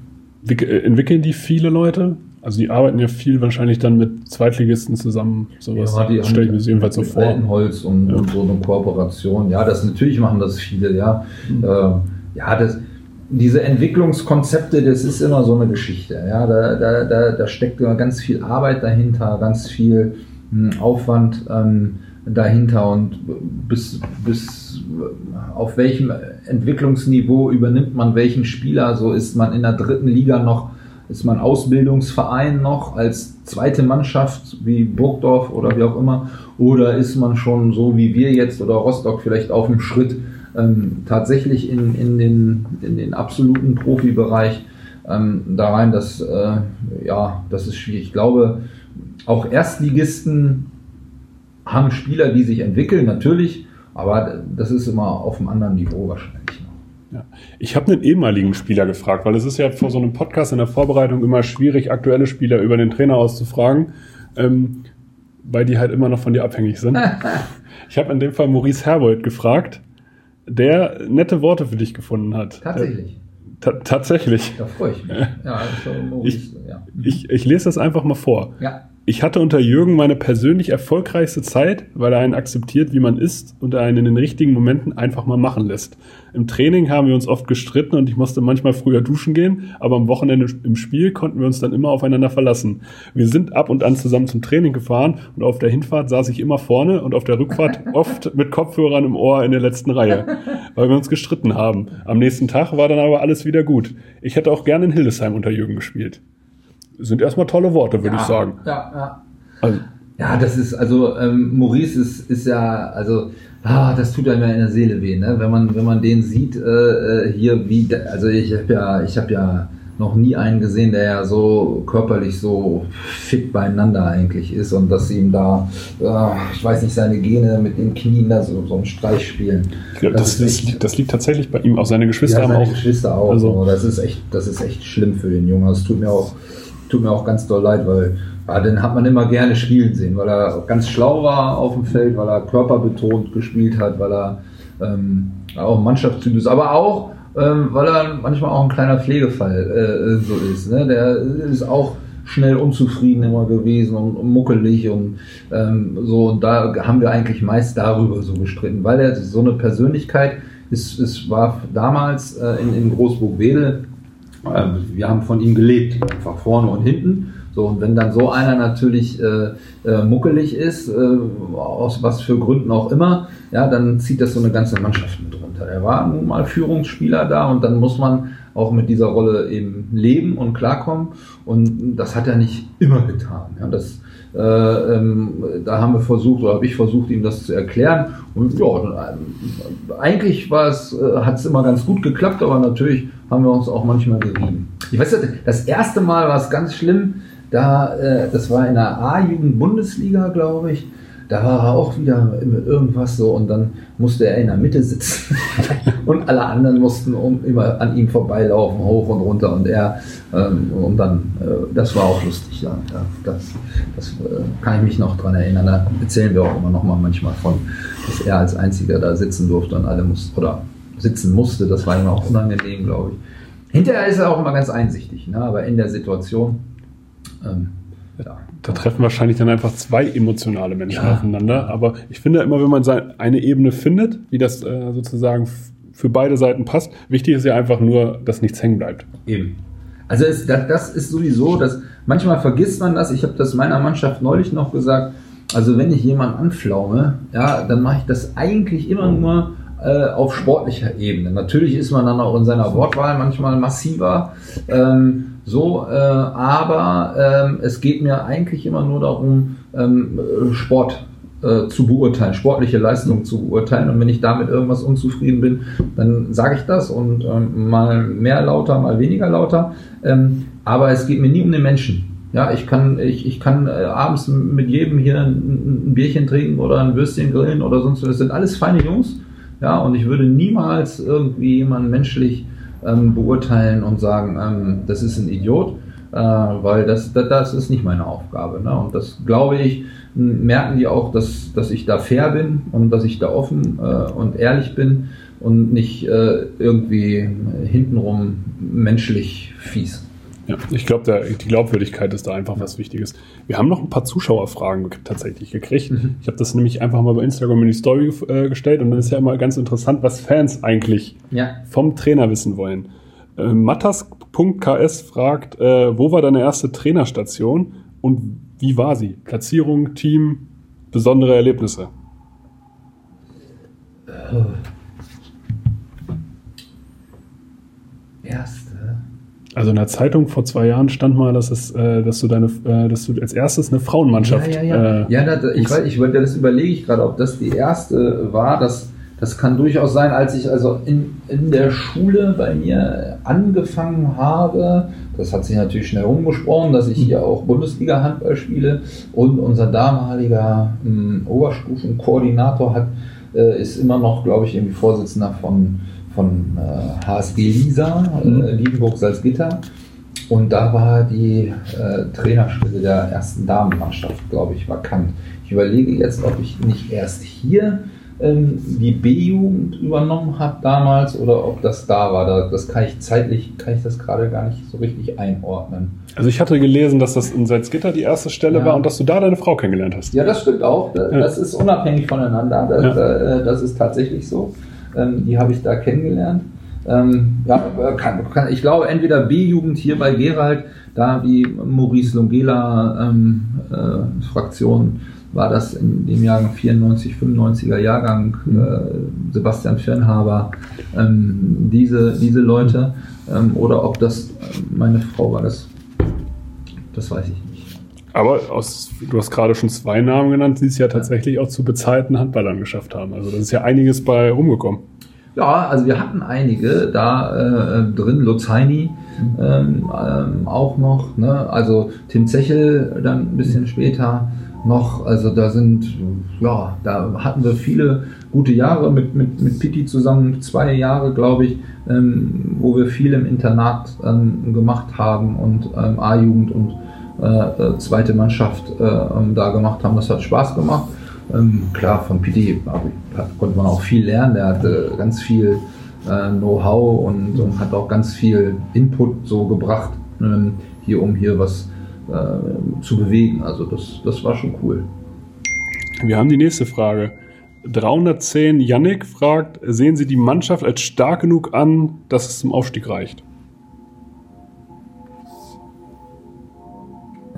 äh, entwickeln die viele Leute? Also die arbeiten ja viel wahrscheinlich dann mit Zweitligisten zusammen. Sowas ja, die stelle ich mir jedenfalls so vor. Altenholz und, ja. und, so eine Kooperation. Ja, das natürlich machen das viele, ja. Mhm. Äh, ja, das, diese Entwicklungskonzepte, das ist immer so eine Geschichte. Ja, da, da, da, da steckt immer ganz viel Arbeit dahinter, ganz viel hm, Aufwand ähm, dahinter und bis, bis auf welchem Entwicklungsniveau übernimmt man welchen Spieler. So ist man in der dritten Liga noch, ist man Ausbildungsverein noch als zweite Mannschaft wie Burgdorf oder wie auch immer, oder ist man schon so wie wir jetzt oder Rostock vielleicht auf dem Schritt ähm, tatsächlich in, in, den, in den absoluten Profibereich ähm, da rein, das, äh, ja, das ist schwierig. Ich glaube, auch Erstligisten haben Spieler, die sich entwickeln, natürlich, aber das ist immer auf einem anderen Niveau wahrscheinlich. Ja. Ich habe einen ehemaligen Spieler gefragt, weil es ist ja vor so einem Podcast in der Vorbereitung immer schwierig, aktuelle Spieler über den Trainer auszufragen, ähm, weil die halt immer noch von dir abhängig sind. ich habe in dem Fall Maurice Herwold gefragt, der nette Worte für dich gefunden hat. Tatsächlich. Ta tatsächlich. Da freue ich mich. Ja, also ich, ja. ich, ich lese das einfach mal vor. Ja. Ich hatte unter Jürgen meine persönlich erfolgreichste Zeit, weil er einen akzeptiert, wie man ist und er einen in den richtigen Momenten einfach mal machen lässt. Im Training haben wir uns oft gestritten und ich musste manchmal früher duschen gehen, aber am Wochenende im Spiel konnten wir uns dann immer aufeinander verlassen. Wir sind ab und an zusammen zum Training gefahren und auf der Hinfahrt saß ich immer vorne und auf der Rückfahrt oft mit Kopfhörern im Ohr in der letzten Reihe, weil wir uns gestritten haben. Am nächsten Tag war dann aber alles wieder gut. Ich hätte auch gerne in Hildesheim unter Jürgen gespielt sind erstmal tolle Worte, würde ja, ich sagen. Ja, ja. Also, ja, das ist, also ähm, Maurice ist, ist ja, also ah, das tut einem ja in der Seele weh, ne? Wenn man, wenn man den sieht, äh, äh hier wie, also ich habe ja, ich habe ja noch nie einen gesehen, der ja so körperlich so fit beieinander eigentlich ist und dass ihm da, äh, ich weiß nicht, seine Gene mit den Knien da so, so einen Streich spielen. Glaub, das, das, das, liegt, das, liegt, tatsächlich bei ihm, auch seine Geschwister ja, seine haben auch. Geschwister auch. Also, das ist echt, das ist echt schlimm für den Jungen. Das tut mir auch, tut mir auch ganz doll leid, weil ja, den hat man immer gerne spielen sehen, weil er ganz schlau war auf dem Feld, weil er körperbetont gespielt hat, weil er ähm, auch Mannschaftstyp ist, aber auch ähm, weil er manchmal auch ein kleiner Pflegefall äh, so ist. Ne? Der ist auch schnell unzufrieden immer gewesen und, muckelig und ähm, so. Und da haben wir eigentlich meist darüber so gestritten, weil er so eine Persönlichkeit ist, es war damals äh, in, in Großburg-Wedel, äh, wir haben von ihm gelebt, einfach vorne und hinten. So, und wenn dann so einer natürlich äh, äh, muckelig ist, äh, aus was für Gründen auch immer, ja, dann zieht das so eine ganze Mannschaft mit runter. Er war nun mal Führungsspieler da und dann muss man auch mit dieser Rolle eben leben und klarkommen. Und das hat er nicht immer getan. Ja, das, äh, ähm, da haben wir versucht, oder habe ich versucht, ihm das zu erklären. Und ja, äh, eigentlich war es, äh, hat es immer ganz gut geklappt, aber natürlich haben wir uns auch manchmal gerieben. Ich weiß, das erste Mal war es ganz schlimm da, äh, das war in der A-Jugend-Bundesliga, glaube ich. Da war er auch wieder irgendwas so und dann musste er in der Mitte sitzen und alle anderen mussten um, immer an ihm vorbeilaufen, hoch und runter und er ähm, und dann, äh, das war auch lustig. Ja, das, das äh, kann ich mich noch dran erinnern. Da erzählen wir auch immer noch mal manchmal von, dass er als einziger da sitzen durfte und alle mussten oder sitzen musste. Das war ihm auch unangenehm, glaube ich. Hinterher ist er auch immer ganz einsichtig, ne? aber in der Situation ähm, ja. Da treffen wahrscheinlich dann einfach zwei emotionale Menschen ja. aufeinander. Aber ich finde immer, wenn man eine Ebene findet, wie das äh, sozusagen für beide Seiten passt, wichtig ist ja einfach nur, dass nichts hängen bleibt. Eben. Also es, das, das ist sowieso, dass manchmal vergisst man das. Ich habe das meiner Mannschaft neulich noch gesagt. Also wenn ich jemanden anflaume, ja, dann mache ich das eigentlich immer nur äh, auf sportlicher Ebene. Natürlich ist man dann auch in seiner Wortwahl manchmal massiver. Ähm, so, äh, aber ähm, es geht mir eigentlich immer nur darum, ähm, Sport äh, zu beurteilen, sportliche Leistungen zu beurteilen. Und wenn ich damit irgendwas unzufrieden bin, dann sage ich das und ähm, mal mehr lauter, mal weniger lauter. Ähm, aber es geht mir nie um den Menschen. Ja, ich kann, ich, ich kann äh, abends mit jedem hier ein, ein, Bierchen trinken oder ein Würstchen grillen oder sonst was. Das sind alles feine Jungs. Ja, und ich würde niemals irgendwie jemanden menschlich ähm, beurteilen und sagen, ähm, das ist ein Idiot, äh, weil das, das, das, ist nicht meine Aufgabe. Ne? Und das glaube ich, merken die auch, dass, dass ich da fair bin und dass ich da offen äh, und ehrlich bin und nicht äh, irgendwie hintenrum menschlich fies. Ja, ich glaube, die Glaubwürdigkeit ist da einfach was Wichtiges. Wir haben noch ein paar Zuschauerfragen tatsächlich gekriegt. Mhm. Ich habe das nämlich einfach mal bei Instagram in die Story äh, gestellt und dann ist ja immer ganz interessant, was Fans eigentlich ja. vom Trainer wissen wollen. Äh, Mattas.ks fragt, äh, wo war deine erste Trainerstation und wie war sie? Platzierung, Team, besondere Erlebnisse? Äh. Erst also in der Zeitung vor zwei Jahren stand mal, dass es, äh, dass du deine, äh, dass du als erstes eine Frauenmannschaft. Ja, ja, ja. Äh, ja da, ich, weiß, ich, das überlege ich gerade, ob das die erste war. Das, das kann durchaus sein, als ich also in, in der Schule bei mir angefangen habe. Das hat sich natürlich schnell umgesprochen, dass ich hier auch Bundesliga-Handball spiele und unser damaliger ähm, Oberstufenkoordinator hat, äh, ist immer noch, glaube ich, irgendwie Vorsitzender von von äh, HSG Lisa, äh, mhm. Liebenburg-Salzgitter. Und da war die äh, Trainerstelle der ersten Damenmannschaft, glaube ich, vakant. Ich überlege jetzt, ob ich nicht erst hier ähm, die B-Jugend übernommen habe damals oder ob das da war. das kann ich zeitlich, kann ich das gerade gar nicht so richtig einordnen. Also ich hatte gelesen, dass das in Salzgitter die erste Stelle ja. war und dass du da deine Frau kennengelernt hast. Ja, das stimmt auch. Das, ja. ist unabhängig voneinander. Das, ja. äh, das ist tatsächlich so. Ähm, die habe ich da kennengelernt. Ähm, ja, kann, kann, ich glaube, entweder B-Jugend hier bei Gerald, da die Maurice Longela ähm, äh, Fraktion war das in dem Jahrgang 94, 95er Jahrgang, äh, Sebastian Fernhaber, ähm, diese, diese Leute, ähm, oder ob das meine Frau war, das, das weiß ich nicht. Aber aus, du hast gerade schon zwei Namen genannt, die es ja tatsächlich auch zu bezahlten Handballern geschafft haben. Also da ist ja einiges bei rumgekommen. Ja, also wir hatten einige da äh, drin. Lutz Heini ähm, ähm, auch noch. Ne? Also Tim Zechel dann ein bisschen später noch. Also da sind, ja, da hatten wir viele gute Jahre mit, mit, mit Pitti zusammen, zwei Jahre, glaube ich, ähm, wo wir viel im Internat ähm, gemacht haben und ähm, A-Jugend und äh, äh, zweite Mannschaft äh, ähm, da gemacht haben. Das hat Spaß gemacht. Ähm, klar, von Pitti konnte man auch viel lernen. Der hatte ganz viel äh, Know-how und, und, hat auch ganz viel Input so gebracht, ähm, hier um hier was äh, zu bewegen. Also das, das war schon cool. Wir haben die nächste Frage. 310 Yannick fragt, sehen Sie die Mannschaft als stark genug an, dass es zum Aufstieg reicht?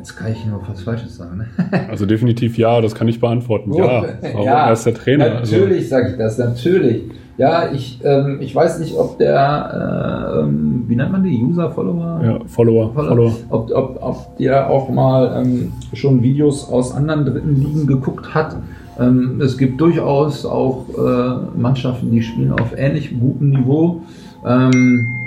Jetzt kann ich nur was Falsches sagen. Ne? also definitiv ja, das kann ich beantworten. Oh, ja, ja, er ist der Trainer. Also natürlich also. sage ich das, natürlich. Ja, ich, ähm, ich weiß nicht, ob der, äh, ähm, wie nennt man die, User, Follower? Ja, Follower. Follower. Follower. Ob, ob, ob der auch mal ähm, schon Videos aus anderen dritten Ligen geguckt hat. Ähm, es gibt durchaus auch äh, Mannschaften, die spielen auf ähnlich gutem Niveau. Ähm, hm,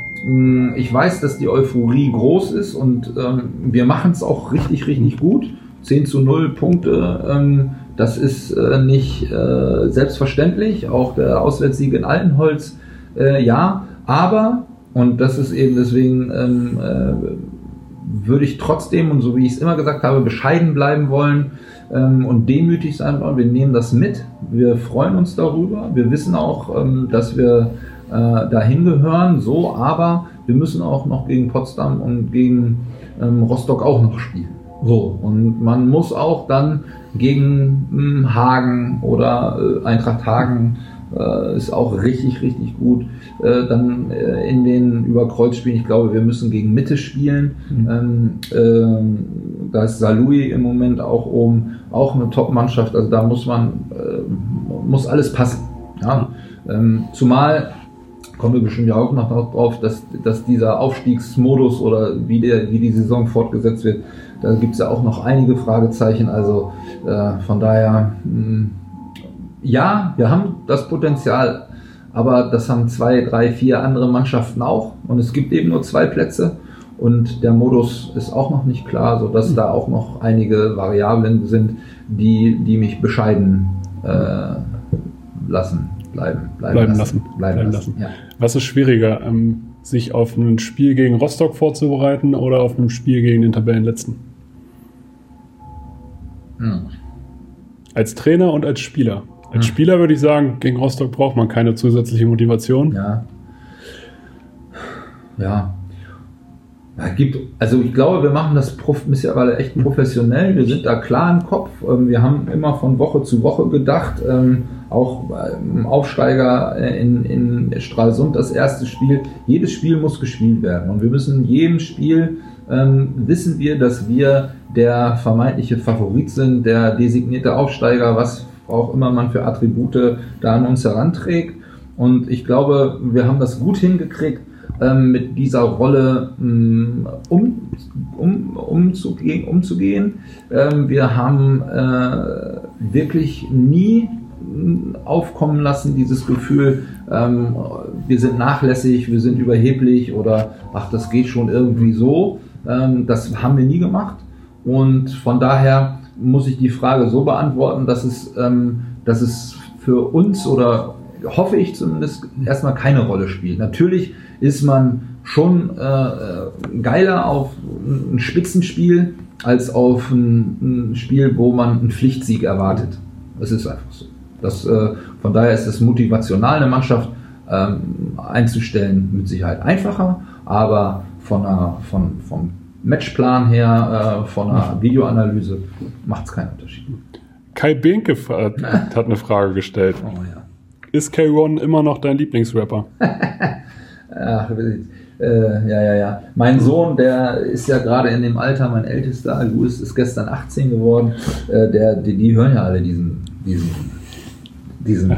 ich weiß, dass die Euphorie groß ist und ähm, wir machen es auch richtig, richtig gut. 10 zu 0 Punkte, ähm, das ist äh, nicht äh, selbstverständlich. Auch der Auswärtssieg in Altenholz, äh, ja. Aber, und das ist eben deswegen, ähm, äh, würde ich trotzdem, und so wie ich es immer gesagt habe, bescheiden bleiben wollen ähm, und demütig sein wollen. Wir nehmen das mit. Wir freuen uns darüber. Wir wissen auch, ähm, dass wir äh, dahin gehören, so, aber wir müssen auch noch gegen Potsdam und gegen ähm, Rostock auch noch spielen. So, und man muss auch dann gegen ähm, Hagen oder äh, Eintracht Hagen äh, ist auch richtig, richtig gut. Äh, dann äh, in den Überkreuzspielen, ich glaube, wir müssen gegen Mitte spielen. Mhm. Ähm, ähm da ist Salui im Moment auch oben, auch eine Top-Mannschaft. Also da muss man, äh, muss alles passen. Ja? Ähm, zumal kommen wir bestimmt ja auch noch drauf, dass, dass dieser Aufstiegsmodus oder wie, der, wie die Saison fortgesetzt wird, da gibt es ja auch noch einige Fragezeichen. Also äh, von daher, mh, hm, ja, wir haben das Potenzial, aber das haben zwei, drei, vier andere Mannschaften auch. Und es gibt eben nur zwei Plätze. Und der Modus ist auch noch nicht klar, sodass da auch noch einige Variablen sind, die, die mich bescheiden äh, lassen bleiben, bleiben, bleiben lassen. lassen. Bleiben, bleiben lassen. lassen. Ja. Was ist schwieriger, ähm, sich auf ein Spiel gegen Rostock vorzubereiten oder auf ein Spiel gegen den Tabellenletzten? Hm. Als Trainer und als Spieler. Als hm. Spieler würde ich sagen, gegen Rostock braucht man keine zusätzliche Motivation. Ja. Ja, gibt, also ich glaube, wir machen das mittlerweile echt professionell. Wir sind da klar im Kopf. Ähm, wir haben immer von Woche zu Woche gedacht. Ähm, auch Aufsteiger in, in Stralsund das erste Spiel. Jedes Spiel muss gespielt werden. Und wir müssen in jedem Spiel ähm, wissen wir, dass wir der vermeintliche Favorit sind, der designierte Aufsteiger, was auch immer man für Attribute da an uns heranträgt. Und ich glaube, wir haben das gut hingekriegt, ähm, mit dieser Rolle ähm, um, um, umzugehen. umzugehen. Ähm, wir haben äh, wirklich nie aufkommen lassen, dieses Gefühl, ähm, wir sind nachlässig, wir sind überheblich oder ach, das geht schon irgendwie so. Ähm, das haben wir nie gemacht. Und von daher muss ich die Frage so beantworten, dass es, ähm, dass es für uns oder hoffe ich zumindest erstmal keine Rolle spielt. Natürlich ist man schon äh, geiler auf ein Spitzenspiel als auf ein, ein, Spiel, wo man einen Pflichtsieg erwartet. Das ist einfach so. Das, äh, von daher ist es motivational, eine Mannschaft ähm, einzustellen, mit Sicherheit einfacher, aber von einer, von, vom Matchplan her, äh, von einer Videoanalyse macht es keinen Unterschied. Kai Behnke hat eine Frage gestellt. Oh, ja. Ist K1 immer noch dein Lieblingsrapper? Ach, äh, ja, ja, ja. Mein Sohn, der ist ja gerade in dem Alter, mein ältester, Louis ist gestern 18 geworden, äh, der, die, die, hören ja alle diesen, diesen, diesen,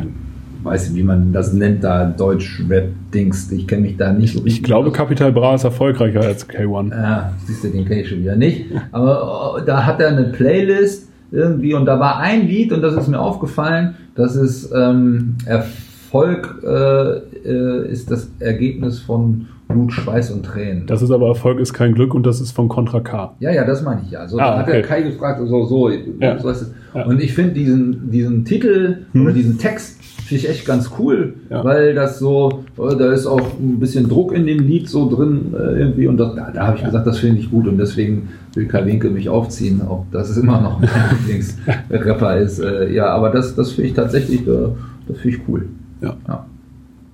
weiß nicht, wie man das nennt, da Deutsch-Rap-Dings. Ich kenne mich da nicht so richtig. Ich glaube, Capital Bra ist erfolgreicher als K1. Ja, siehst du, den kenne ich schon wieder nicht. Aber oh, da hat er eine Playlist irgendwie und da war ein Lied und das ist mir aufgefallen, das ist ähm, Erfolg äh, äh, ist das Ergebnis von Blut, Schweiß und Tränen. Das ist aber Erfolg ist kein Glück und das ist von Contra K. Ja, ja, das meine ich ja. So, ah, hat okay. der Kai gefragt, so, so, ja. so ist es. Ja. Und ich finde diesen, diesen Titel hm. oder diesen Text finde ich echt ganz cool, ja. weil das so, äh, da ist auch ein bisschen Druck in dem Lied so drin äh, irgendwie und das, da, da habe ich gesagt, das finde ich gut und deswegen will Kai Winkel mich aufziehen, auch dass es immer noch mein Lieblingsrapper ist. Äh, ja, aber das, das finde ich tatsächlich, äh, das finde ich cool. Ja.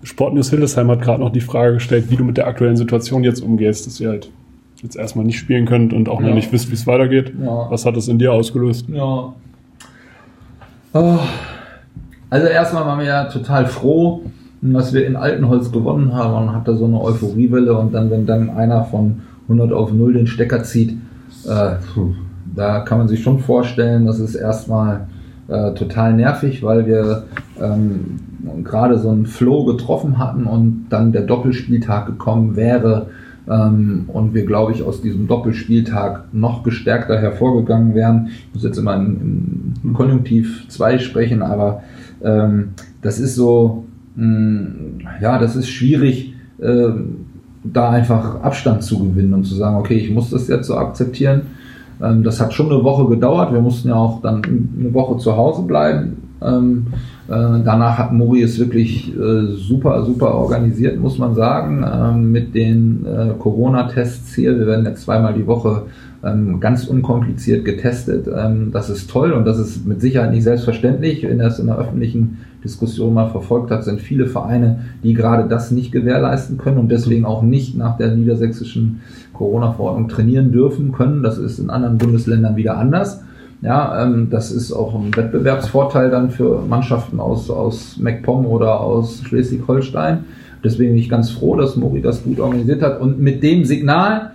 Sportnews Hildesheim hat gerade noch die Frage gestellt, wie du mit der aktuellen Situation jetzt umgehst, dass ihr halt jetzt erstmal nicht spielen könnt und auch ja. noch nicht wisst, wie es weitergeht. Ja. Was hat das in dir ausgelöst? Ja. Oh. Also erstmal waren wir ja total froh, dass wir in Altenholz gewonnen haben und hat da so eine Euphoriewelle und dann, wenn dann einer von 100 auf 0 den Stecker zieht, äh, da kann man sich schon vorstellen, dass es erstmal äh, total nervig, weil wir ähm, gerade so einen Flow getroffen hatten und dann der Doppelspieltag gekommen wäre ähm, und wir, glaube ich, aus diesem Doppelspieltag noch gestärkter hervorgegangen wären. Ich muss jetzt immer im, im Konjunktiv 2 sprechen, aber ähm, das ist so, mh, mm, ja, das ist schwierig, äh, da einfach Abstand zu gewinnen und zu sagen, okay, ich muss das jetzt so akzeptieren. Ähm, das hat schon eine Woche gedauert. Wir mussten ja auch dann eine Woche zu Hause bleiben. Ähm, äh, danach hat Mori es wirklich äh, super, super organisiert, muss man sagen, ähm, mit den äh, Corona-Tests hier. Wir werden jetzt zweimal die Woche ähm, ganz unkompliziert getestet. Ähm, das ist toll und das ist mit Sicherheit nicht selbstverständlich. Wenn es in der öffentlichen Diskussion mal verfolgt hat, sind viele Vereine, die gerade das nicht gewährleisten können und deswegen auch nicht nach der niedersächsischen Corona-Verordnung trainieren dürfen können. Das ist in anderen Bundesländern wieder anders. Ja, ähm, das ist auch ein Wettbewerbsvorteil dann für Mannschaften aus, aus MacPom oder aus Schleswig-Holstein. Deswegen bin ich ganz froh, dass Mori das gut organisiert hat. Und mit dem Signal,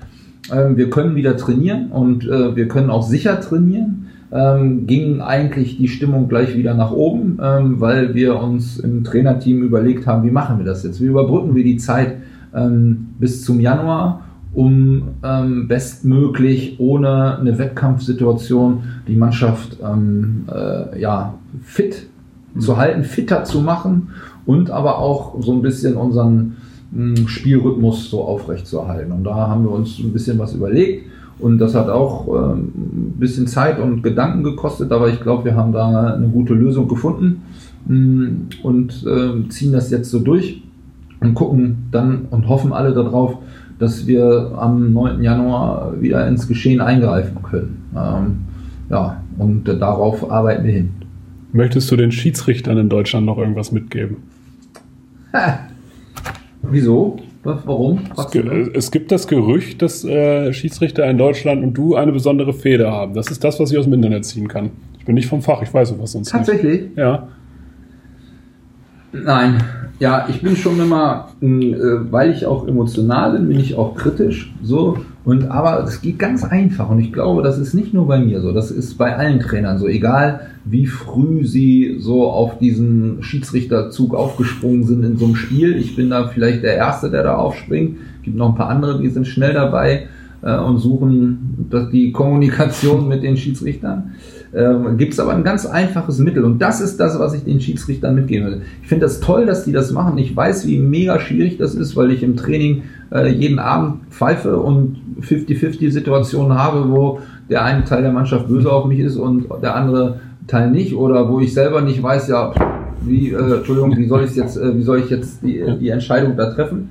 äh, wir können wieder trainieren und äh, wir können auch sicher trainieren, ähm, ging eigentlich die Stimmung gleich wieder nach oben, ähm, weil wir uns im Trainerteam überlegt haben, wie machen wir das jetzt? Wie überbrücken wir die Zeit ähm, bis zum Januar? Um ähm, bestmöglich ohne eine Wettkampfsituation die Mannschaft ähm, äh, ja, fit mhm. zu halten, fitter zu machen und aber auch so ein bisschen unseren mh, hm, Spielrhythmus so aufrecht zu erhalten. Und da haben wir uns ein bisschen was überlegt und das hat auch ähm, ein bisschen Zeit und Gedanken gekostet, aber ich glaube, wir haben da eine gute Lösung gefunden mh, hm, und äh, ziehen das jetzt so durch und gucken dann und hoffen alle darauf, dass wir am 9. Januar wieder ins Geschehen eingreifen können. Ähm, ja, und darauf arbeiten wir hin. Möchtest du den Schiedsrichtern in Deutschland noch irgendwas mitgeben? Ha. Wieso? Warum? Es, es, gibt das Gerücht, dass äh, Schiedsrichter in Deutschland und du eine besondere Feder haben. Das ist das, was ich aus dem Internet ziehen kann. Ich bin nicht vom Fach, ich weiß sowas sonst Tatsächlich? nicht. Ja. Nein, ja, ich bin schon immer, äh, weil ich auch emotional bin, bin ich auch kritisch. So und aber es geht ganz einfach und ich glaube, das ist nicht nur bei mir so, das ist bei allen Trainern so. Egal wie früh sie so auf diesen Schiedsrichterzug aufgesprungen sind in so einem Spiel. Ich bin da vielleicht der Erste, der da aufspringt. Gibt noch ein paar andere, die sind schnell dabei äh, und suchen die Kommunikation mit den Schiedsrichtern ähm, gibt es aber ein ganz einfaches Mittel. Und das ist das, was ich den Schiedsrichtern mitgeben will. Ich finde das toll, dass die das machen. Ich weiß, wie mega schwierig das ist, weil ich im Training äh, jeden Abend pfeife und 50-50 Situationen habe, wo der eine Teil der Mannschaft böse auf mich ist und der andere Teil nicht. Oder wo ich selber nicht weiß, ja, wie, äh, Entschuldigung, wie soll ich jetzt, äh, wie soll ich jetzt die, die Entscheidung da treffen?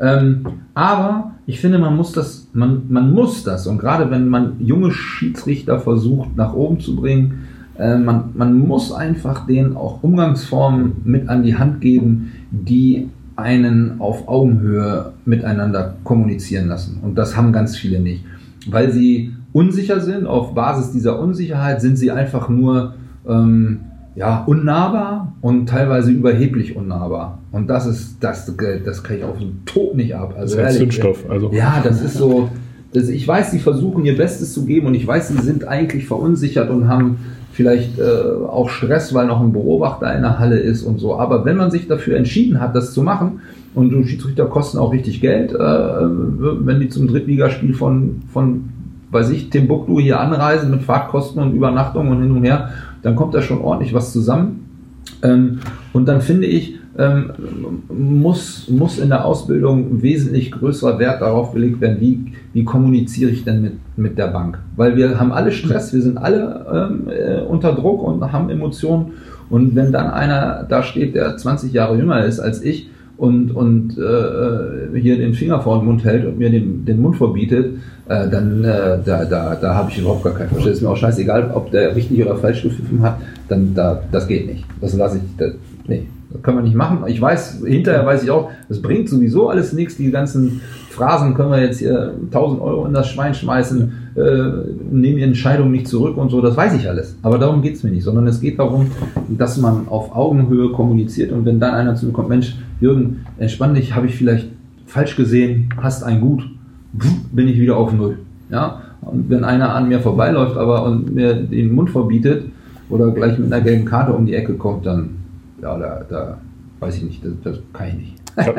Ähm, aber ich finde, man muss das, man, man muss das. Und gerade wenn man junge Schiedsrichter versucht, nach oben zu bringen, äh, man, man muss einfach denen auch Umgangsformen mit an die Hand geben, die einen auf Augenhöhe miteinander kommunizieren lassen. Und das haben ganz viele nicht. Weil sie unsicher sind, auf Basis dieser Unsicherheit sind sie einfach nur ähm, ja, unnahbar und teilweise überheblich unnahbar. Und das ist, das, das kann ich auf den Tod nicht ab. Also das ist ehrlich, Zündstoff. Also. Ja, das ist so, das, ich weiß, sie versuchen ihr Bestes zu geben und ich weiß, sie sind eigentlich verunsichert und haben vielleicht äh, auch Stress, weil noch ein Beobachter in der Halle ist und so. Aber wenn man sich dafür entschieden hat, das zu machen, und die Schiedsrichter kosten auch richtig Geld, äh, wenn die zum Drittligaspiel von, von, weiß ich, Timbuktu hier anreisen mit Fahrtkosten und Übernachtung und hin und her, dann kommt da schon ordentlich was zusammen. Ähm, und dann finde ich, ähm, muss, muss in der Ausbildung wesentlich größerer Wert darauf gelegt werden, wie, wie kommuniziere ich denn mit, mit der Bank. Weil wir haben alle Stress, wir sind alle ähm, äh, unter Druck und haben Emotionen. Und wenn dann einer da steht, der 20 Jahre jünger ist als ich und, und äh, hier den Finger vor den Mund hält und mir den, den Mund verbietet, äh, dann äh, da, da, da habe ich überhaupt gar kein Verständnis. Ist mir auch scheißegal, ob der richtig oder falsch gepfiffen hat, dann da, das geht nicht. Das lasse ich, das, nee. Das können wir nicht machen. Ich weiß, hinterher weiß ich auch, das bringt sowieso alles nichts. Die ganzen Phrasen können wir jetzt hier 1000 Euro in das Schwein schmeißen, äh, nehmen die Entscheidung nicht zurück und so. Das weiß ich alles. Aber darum geht es mir nicht, sondern es geht darum, dass man auf Augenhöhe kommuniziert und wenn dann einer zu mir kommt, Mensch, Jürgen, entspann dich, habe ich vielleicht falsch gesehen, hast ein Gut, bin ich wieder auf Null. Ja? Und wenn einer an mir vorbeiläuft, aber und mir den Mund verbietet oder gleich mit einer gelben Karte um die Ecke kommt, dann ja, da, da weiß ich nicht, das, das kann ich nicht.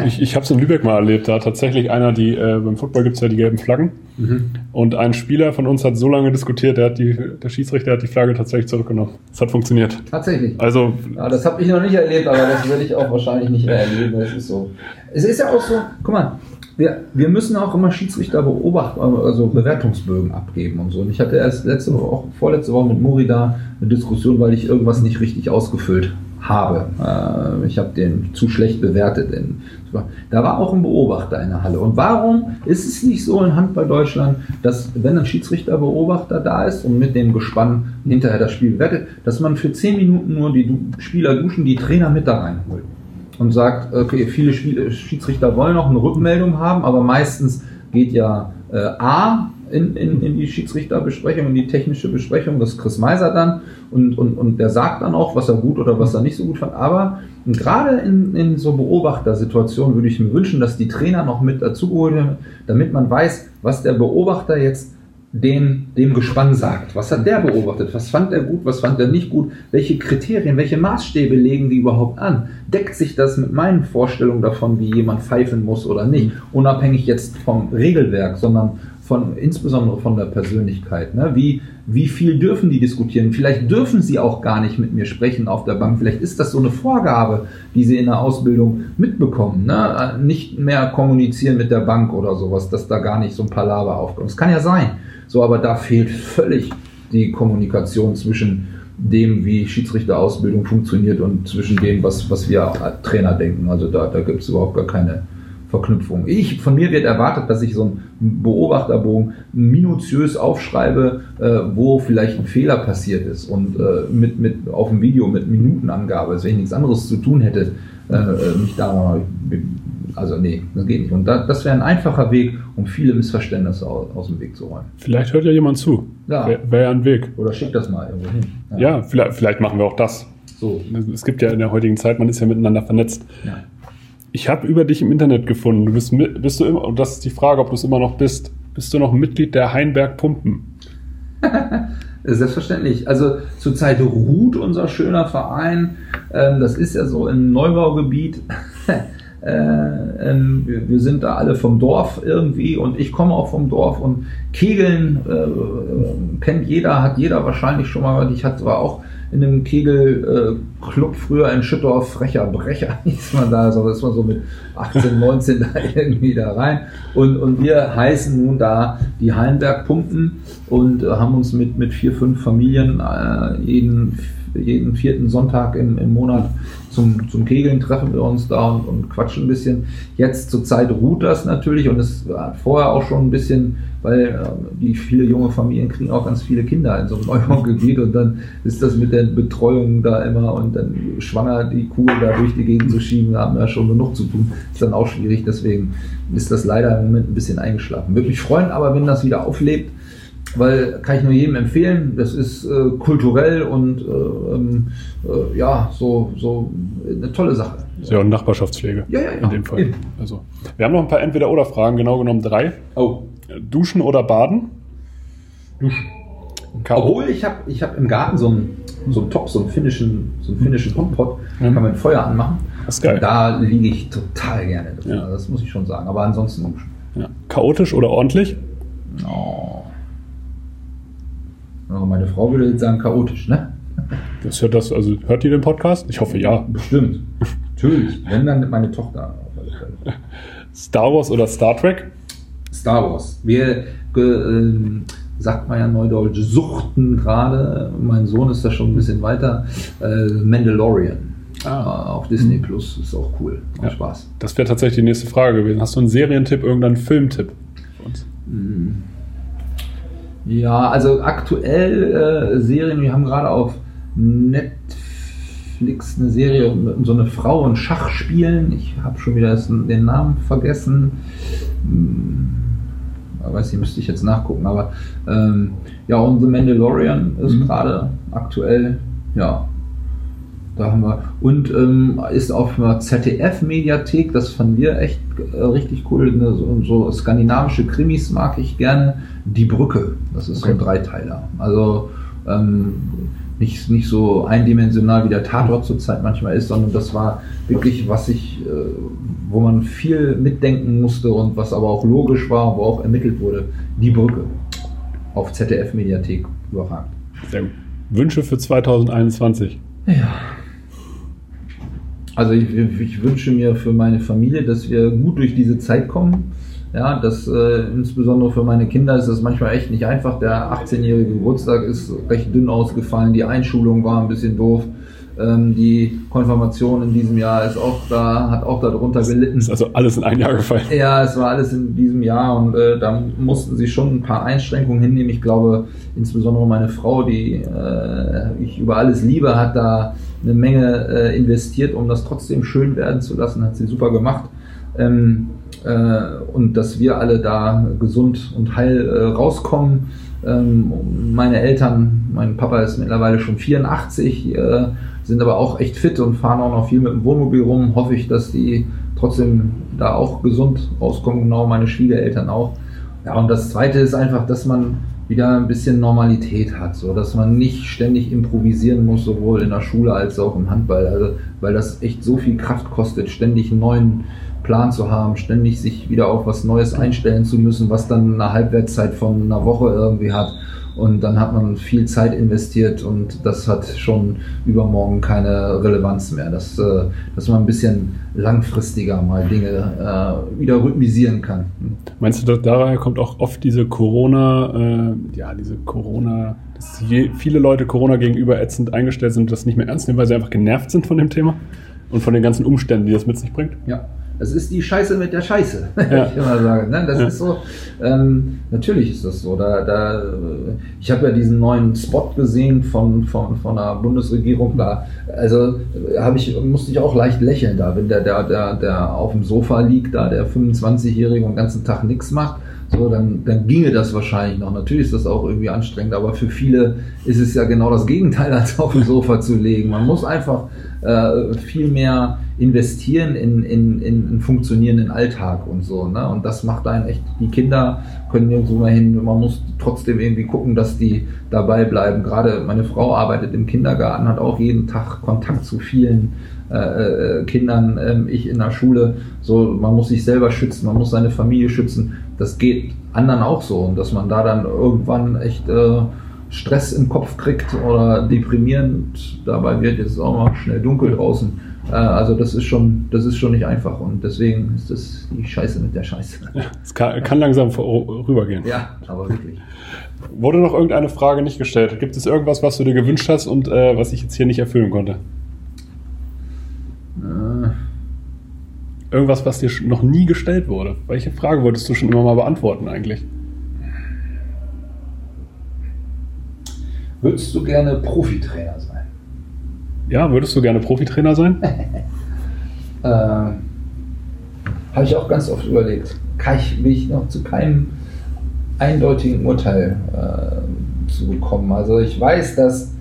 ich ich habe es in Lübeck mal erlebt, da tatsächlich einer, die äh, beim Football gibt es ja die gelben Flaggen mhm. und ein Spieler von uns hat so lange diskutiert, der hat die, der Schiedsrichter hat die Flagge tatsächlich zurückgenommen. Es hat funktioniert. Tatsächlich. Also ja, das habe ich noch nicht erlebt, aber das werde ich auch wahrscheinlich nicht mehr erleben. Es ist so. Es ist ja auch so. Guck mal, wir, wir müssen auch immer Schiedsrichter beobachten, also Bewertungsbögen abgeben und so. Und ich hatte erst letzte Woche, auch vorletzte Woche mit Mori da eine Diskussion, weil ich irgendwas nicht richtig ausgefüllt habe. Äh, ich habe den zu schlecht bewertet. Da war auch ein Beobachter in der Halle. Und warum ist es nicht so in Handball Deutschland, dass wenn ein Schiedsrichter-Beobachter da ist und mit dem Gespann hinterher das Spiel bewertet, dass man für zehn Minuten nur die Spieler duschen, die Trainer mit da reinholt? Und sagt, okay, viele Schiedsrichter wollen noch eine Rückmeldung haben, aber meistens geht ja äh, A in, in, in die Schiedsrichterbesprechung, in die technische Besprechung, das ist Chris Meiser dann und, und, und der sagt dann auch, was er gut oder was er nicht so gut fand. Aber gerade in, in so Beobachtersituationen würde ich mir wünschen, dass die Trainer noch mit dazugeholt werden, damit man weiß, was der Beobachter jetzt dem, dem Gespann sagt. Was hat der beobachtet? Was fand er gut? Was fand er nicht gut? Welche Kriterien, welche Maßstäbe legen die überhaupt an? Deckt sich das mit meinen Vorstellungen davon, wie jemand pfeifen muss oder nicht? Unabhängig jetzt vom Regelwerk, sondern von, insbesondere von der Persönlichkeit. Ne? Wie, wie viel dürfen die diskutieren? Vielleicht dürfen sie auch gar nicht mit mir sprechen auf der Bank. Vielleicht ist das so eine Vorgabe, die sie in der Ausbildung mitbekommen. Ne? Nicht mehr kommunizieren mit der Bank oder sowas, dass da gar nicht so ein Palaver aufkommt. Das kann ja sein. So, aber da fehlt völlig die Kommunikation zwischen dem, wie Schiedsrichterausbildung funktioniert und zwischen dem, was, was wir Trainer denken. Also da, da gibt es überhaupt gar keine Verknüpfung. Ich, von mir wird erwartet, dass ich so einen Beobachterbogen minutiös aufschreibe, äh, wo vielleicht ein Fehler passiert ist und äh, mit, mit auf dem Video mit Minutenangabe, als wenn ich nichts anderes zu tun hätte, äh, äh mich da also nee, das geht nicht. Und da, das wäre ein einfacher Weg, um viele Missverständnisse aus, aus, dem Weg zu räumen. Vielleicht hört ja jemand zu. Ja. Wäre wär ja ein Weg. Oder schickt das mal irgendwo hin. Ja, ja vielleicht, vielleicht, machen wir auch das. So. Es gibt ja in der heutigen Zeit, man ist ja miteinander vernetzt. Ja ich habe über dich im Internet gefunden. Du bist, bist du immer, und das ist die Frage, ob du es immer noch bist. Bist du noch Mitglied der Heinberg Pumpen? Selbstverständlich. Also zurzeit ruht unser schöner Verein. Ähm, das ist ja so im Neubaugebiet. Äh, ähm, wir, sind da alle vom Dorf irgendwie und ich komme auch vom Dorf und Kegeln äh, kennt jeder, hat jeder wahrscheinlich schon mal. Ich hatte zwar auch in einem Kegelclub früher in Schüttorf, frecher Brecher hieß man da, so ist man so mit 18, 19 da irgendwie da rein. Und, und wir heißen nun da die Hallenberg Pumpen und äh, haben uns mit, mit vier, fünf Familien äh, jeden, jeden vierten Sonntag im, im Monat zum, zum Kegeln treffen wir uns da und, und quatschen ein bisschen. Jetzt zur Zeit ruht das natürlich und es war vorher auch schon ein bisschen weil äh, die viele junge Familien kriegen auch ganz viele Kinder in so einem Neubaugebiet und dann ist das mit der Betreuung da immer und dann schwanger die Kugel da durch die Gegend zu schieben, da haben wir schon genug zu tun. Ist dann auch schwierig, deswegen ist das leider im Moment ein bisschen eingeschlafen. Würde mich freuen, aber wenn das wieder auflebt, weil kann ich nur jedem empfehlen. Das ist äh, kulturell und äh, ähm, äh, ja so so eine tolle Sache. Ja, und Nachbarschaftspflege. Ja, ja, ja. In dem Fall. Also, wir haben noch ein paar Entweder-Oder-Fragen, genau genommen drei. Oh. Duschen oder Baden? Duschen. Obwohl ich habe ich hab im Garten so einen, so einen Top, so einen finnischen, so einen finnischen Hotpot, da kann man ein Feuer anmachen. Das ist geil. Da liege ich total gerne drin. Ja. Das muss ich schon sagen. Aber ansonsten duschen. Ja. Chaotisch oder ordentlich? Oh. Also meine Frau würde jetzt sagen chaotisch, ne? Das hört das, also hört ihr den Podcast? Ich hoffe ja. Bestimmt. Natürlich, wenn dann meine Tochter. Star Wars oder Star Trek? Star Wars. Wir äh, sagt man ja neudeutsch, suchten gerade. Mein Sohn ist da schon ein bisschen weiter. Äh, Mandalorian. Ah. Auf Disney Plus ist auch cool. Macht ja. Spaß. Das wäre tatsächlich die nächste Frage gewesen. Hast du einen Serientipp, irgendeinen Filmtipp für uns? Hm. Ja, also aktuell äh, Serien, wir haben gerade auf Netflix eine Serie, so eine Frau und Schach spielen. Ich habe schon wieder den Namen vergessen. Hm, ich weiß nicht, müsste ich jetzt nachgucken, aber ähm, ja, und The Mandalorian ist mhm. gerade aktuell, ja, da haben wir. Und ähm, ist auf einer ZDF-Mediathek, das fanden wir echt äh, richtig cool. Ne? So, so, skandinavische Krimis mag ich gerne. Die Brücke, das ist okay. so ein Dreiteiler. Also ähm, nicht, nicht so eindimensional wie der Tatort zurzeit manchmal ist, sondern das war wirklich, was ich, äh, wo man viel mitdenken musste und was aber auch logisch war, wo auch ermittelt wurde. Die Brücke auf ZDF-Mediathek überragend. Sehr gut. Wünsche für 2021. Ja. Also ich, ich, wünsche mir für meine Familie, dass wir gut durch diese Zeit kommen. Ja, das äh, insbesondere für meine Kinder ist das manchmal echt nicht einfach. Der 18-jährige Geburtstag ist recht dünn ausgefallen, die Einschulung war ein bisschen doof. Ähm, die Konfirmation in diesem Jahr ist auch da, hat auch darunter gelitten. Ist also alles in ein Jahr gefallen. Ja, es war alles in diesem Jahr und äh, da mussten sie schon ein paar Einschränkungen hinnehmen. Ich glaube, insbesondere meine Frau, die äh, ich über alles liebe, hat da eine Menge äh, investiert, um das trotzdem schön werden zu lassen. Hat sie super gemacht. Ähm, äh, und dass wir alle da gesund und heil äh, rauskommen. Ähm, meine Eltern, mein Papa ist mittlerweile schon 84, äh, sind aber auch echt fit und fahren auch noch viel mit dem Wohnmobil rum. Hoffe ich, dass die trotzdem da auch gesund rauskommen, genau meine Schwiegereltern auch. Ja, und das Zweite ist einfach, dass man wieder ein bisschen Normalität hat, so dass man nicht ständig improvisieren muss, sowohl in der Schule als auch im Handball, also weil das echt so viel Kraft kostet, ständig einen neuen Plan zu haben, ständig sich wieder auf was Neues einstellen zu müssen, was dann eine Halbwertszeit von einer Woche irgendwie hat. Und dann hat man viel Zeit investiert und das hat schon übermorgen keine Relevanz mehr. Dass, äh, dass man ein bisschen langfristiger mal Dinge äh, wieder rhythmisieren kann. Meinst du, daher kommt auch oft diese Corona, äh, ja, diese Corona, dass je, viele Leute Corona gegenüber ätzend eingestellt sind und das nicht mehr ernst nehmen, weil sie einfach genervt sind von dem Thema und von den ganzen Umständen, die das mit sich bringt? Ja. Das ist die Scheiße mit der Scheiße, ja. ich immer sage. Ne? Das ja. ist so, ähm, natürlich ist das so. Da, da, ich habe ja diesen neuen Spot gesehen von, von, von der Bundesregierung. Da, also habe ich, musste ich auch leicht lächeln da, wenn der, der, der, der auf dem Sofa liegt, da der 25-Jährige und den ganzen Tag nichts macht. So, dann, dann ginge das wahrscheinlich noch. Natürlich ist das auch irgendwie anstrengend, aber für viele ist es ja genau das Gegenteil, als auf dem Sofa zu legen. Man muss einfach äh, viel mehr investieren in, in, in einen funktionierenden Alltag und so. Ne? Und das macht einen echt, die Kinder können nirgendwo mehr hin. Man muss trotzdem irgendwie gucken, dass die dabei bleiben. Gerade meine Frau arbeitet im Kindergarten, hat auch jeden Tag Kontakt zu vielen äh, äh Kindern, äh, ich in der Schule. So, man muss sich selber schützen, man muss seine Familie schützen. Das geht anderen auch so. Und dass man da dann irgendwann echt äh, Stress im Kopf kriegt oder deprimierend, dabei wird jetzt auch mal schnell dunkel draußen. Äh, also das ist schon, das ist schon nicht einfach und deswegen ist das die Scheiße mit der Scheiße. Es kann, kann langsam rübergehen. Ja, aber wirklich. Wurde noch irgendeine Frage nicht gestellt? Gibt es irgendwas, was du dir gewünscht hast und äh, was ich jetzt hier nicht erfüllen konnte? Irgendwas, was dir noch nie gestellt wurde. Welche Frage wolltest du schon immer mal beantworten eigentlich? Würdest du gerne Profitrainer sein? Ja, würdest du gerne Profitrainer sein? äh, Habe ich auch ganz oft überlegt. Kann ich, will ich noch zu keinem eindeutigen Urteil äh, zu bekommen. Also ich weiß, dass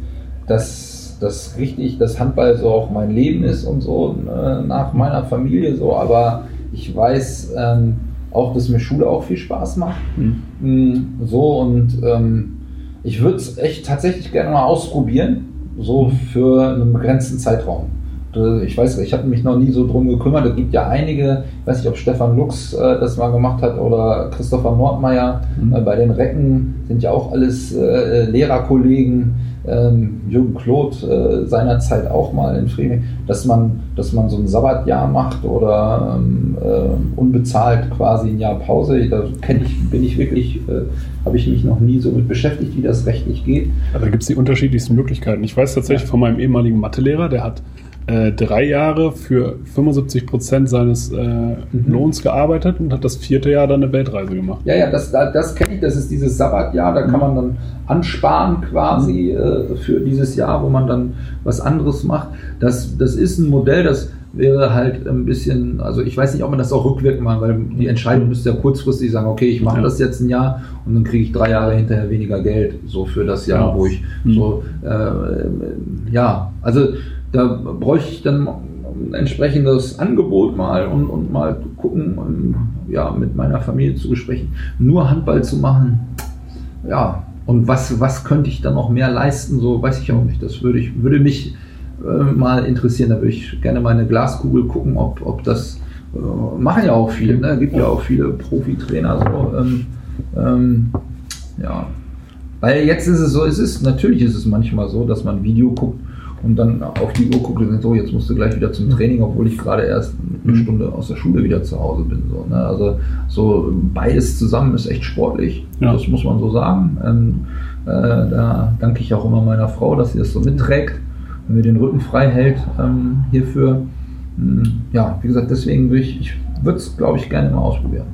das dass richtig das Handball so auch mein Leben ist und so äh, nach meiner Familie so, aber ich weiß ähm, auch, dass mir Schule auch viel Spaß macht. Mhm. So und ähm, ich würde es echt tatsächlich gerne mal ausprobieren, so für einen begrenzten Zeitraum. Ich weiß, ich habe mich noch nie so drum gekümmert. Es gibt ja einige, ich weiß nicht, ob Stefan Lux äh, das mal gemacht hat oder Christopher Nordmeier. Mhm. Äh, bei den Recken sind ja auch alles äh, Lehrerkollegen. Ähm, Jürgen Kloth äh, seinerzeit auch mal in Fremen, dass man, dass man so ein Sabbatjahr macht oder ähm, äh, unbezahlt quasi ein Jahr Pause. Da kenne ich, bin ich wirklich, äh, habe ich mich noch nie so mit beschäftigt, wie das rechtlich geht. Da gibt es die unterschiedlichsten Möglichkeiten. Ich weiß tatsächlich ja. von meinem ehemaligen Mathelehrer, der hat äh, drei Jahre für 75 Prozent seines äh, mhm. Lohns gearbeitet und hat das vierte Jahr dann eine Weltreise gemacht. Ja, ja, das, das kenne ich. Das ist dieses Sabbatjahr. Da kann man dann ansparen quasi mhm. äh, für dieses Jahr, wo man dann was anderes macht. Das, das ist ein Modell, das wäre halt ein bisschen, also ich weiß nicht, ob man das auch rückwirkend macht, weil die Entscheidung müsste ja kurzfristig sagen, okay, ich mache ja. das jetzt ein Jahr und dann kriege ich drei Jahre hinterher weniger Geld, so für das Jahr, ja. wo ich mhm. so, äh, ja, also da bräuchte ich dann ein entsprechendes Angebot mal und, und mal gucken, und, ja, mit meiner Familie zu besprechen. Nur Handball zu machen, ja, und was, was könnte ich dann noch mehr leisten, so weiß ich auch nicht. Das würde, ich, würde mich äh, mal interessieren. Da würde ich gerne mal eine Glaskugel gucken, ob, ob das äh, machen ja auch viele, ne? gibt ja auch viele Profitrainer. So, ähm, ähm, ja. Weil jetzt ist es so, es ist, natürlich ist es manchmal so, dass man Video guckt und dann auf die Uhr guckt und so, jetzt musst du gleich wieder zum Training, obwohl ich gerade erst eine mhm. Stunde aus der Schule wieder zu Hause bin. So, ne? Also so beides zusammen ist echt sportlich, ja. das muss man so sagen. Ähm, äh, da danke ich auch immer meiner Frau, dass sie das so mitträgt und mir den Rücken frei hält ähm, hierfür. Ähm, ja, wie gesagt, deswegen würde ich, ich würde es, glaube ich, gerne mal ausprobieren.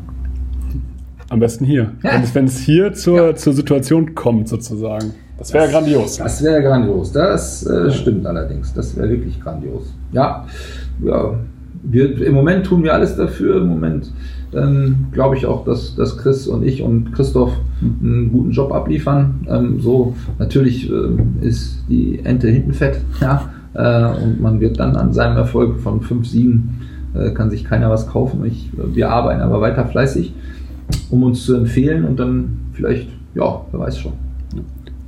Am besten hier. Ja. Wenn es hier zur, ja. zur Situation kommt, sozusagen. Das wäre grandios. Das wäre grandios. Das äh, stimmt allerdings. Das wäre wirklich grandios. Ja, ja. Wir, Im Moment tun wir alles dafür. Im Moment ähm, glaube ich auch, dass, dass Chris und ich und Christoph einen guten Job abliefern. Ähm, so natürlich äh, ist die Ente hinten fett, ja, äh, und man wird dann an seinem Erfolg von 5, 7 äh, kann sich keiner was kaufen. Ich, wir arbeiten aber weiter fleißig, um uns zu empfehlen und dann vielleicht, ja, wer weiß schon.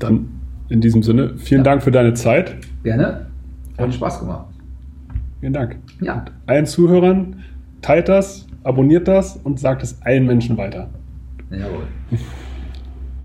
Dann in diesem Sinne, vielen ja. Dank für deine Zeit. Gerne. Hat Spaß gemacht. Vielen Dank. Ja. Und allen Zuhörern, teilt das, abonniert das und sagt es allen Menschen weiter. Jawohl.